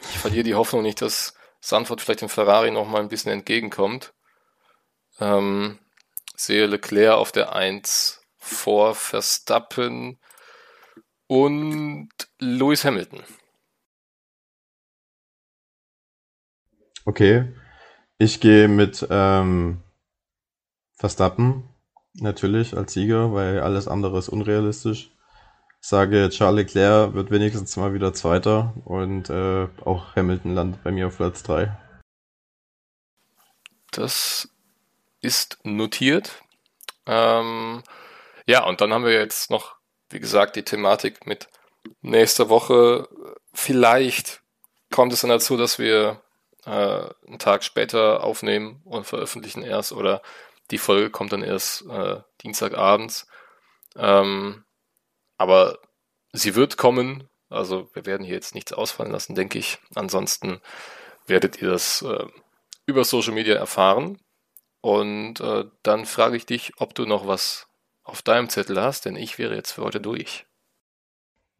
ich verliere die Hoffnung nicht, dass Sanford vielleicht dem Ferrari noch mal ein bisschen entgegenkommt. Ähm, sehe Leclerc auf der 1 vor Verstappen und Lewis Hamilton. Okay, ich gehe mit ähm, Verstappen natürlich als Sieger, weil alles andere ist unrealistisch. Sage, Charles Leclerc wird wenigstens mal wieder Zweiter und äh, auch Hamilton landet bei mir auf Platz 3. Das ist notiert. Ähm, ja, und dann haben wir jetzt noch, wie gesagt, die Thematik mit nächster Woche. Vielleicht kommt es dann dazu, dass wir äh, einen Tag später aufnehmen und veröffentlichen erst oder die Folge kommt dann erst äh, Dienstagabends. Ähm, aber sie wird kommen. Also wir werden hier jetzt nichts ausfallen lassen, denke ich. Ansonsten werdet ihr das äh, über Social Media erfahren. Und äh, dann frage ich dich, ob du noch was auf deinem Zettel hast, denn ich wäre jetzt für heute durch.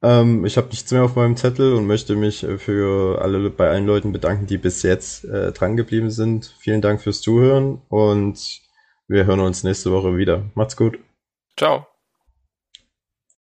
Ähm, ich habe nichts mehr auf meinem Zettel und möchte mich äh, für alle bei allen Leuten bedanken, die bis jetzt äh, dran geblieben sind. Vielen Dank fürs Zuhören und wir hören uns nächste Woche wieder. Macht's gut. Ciao.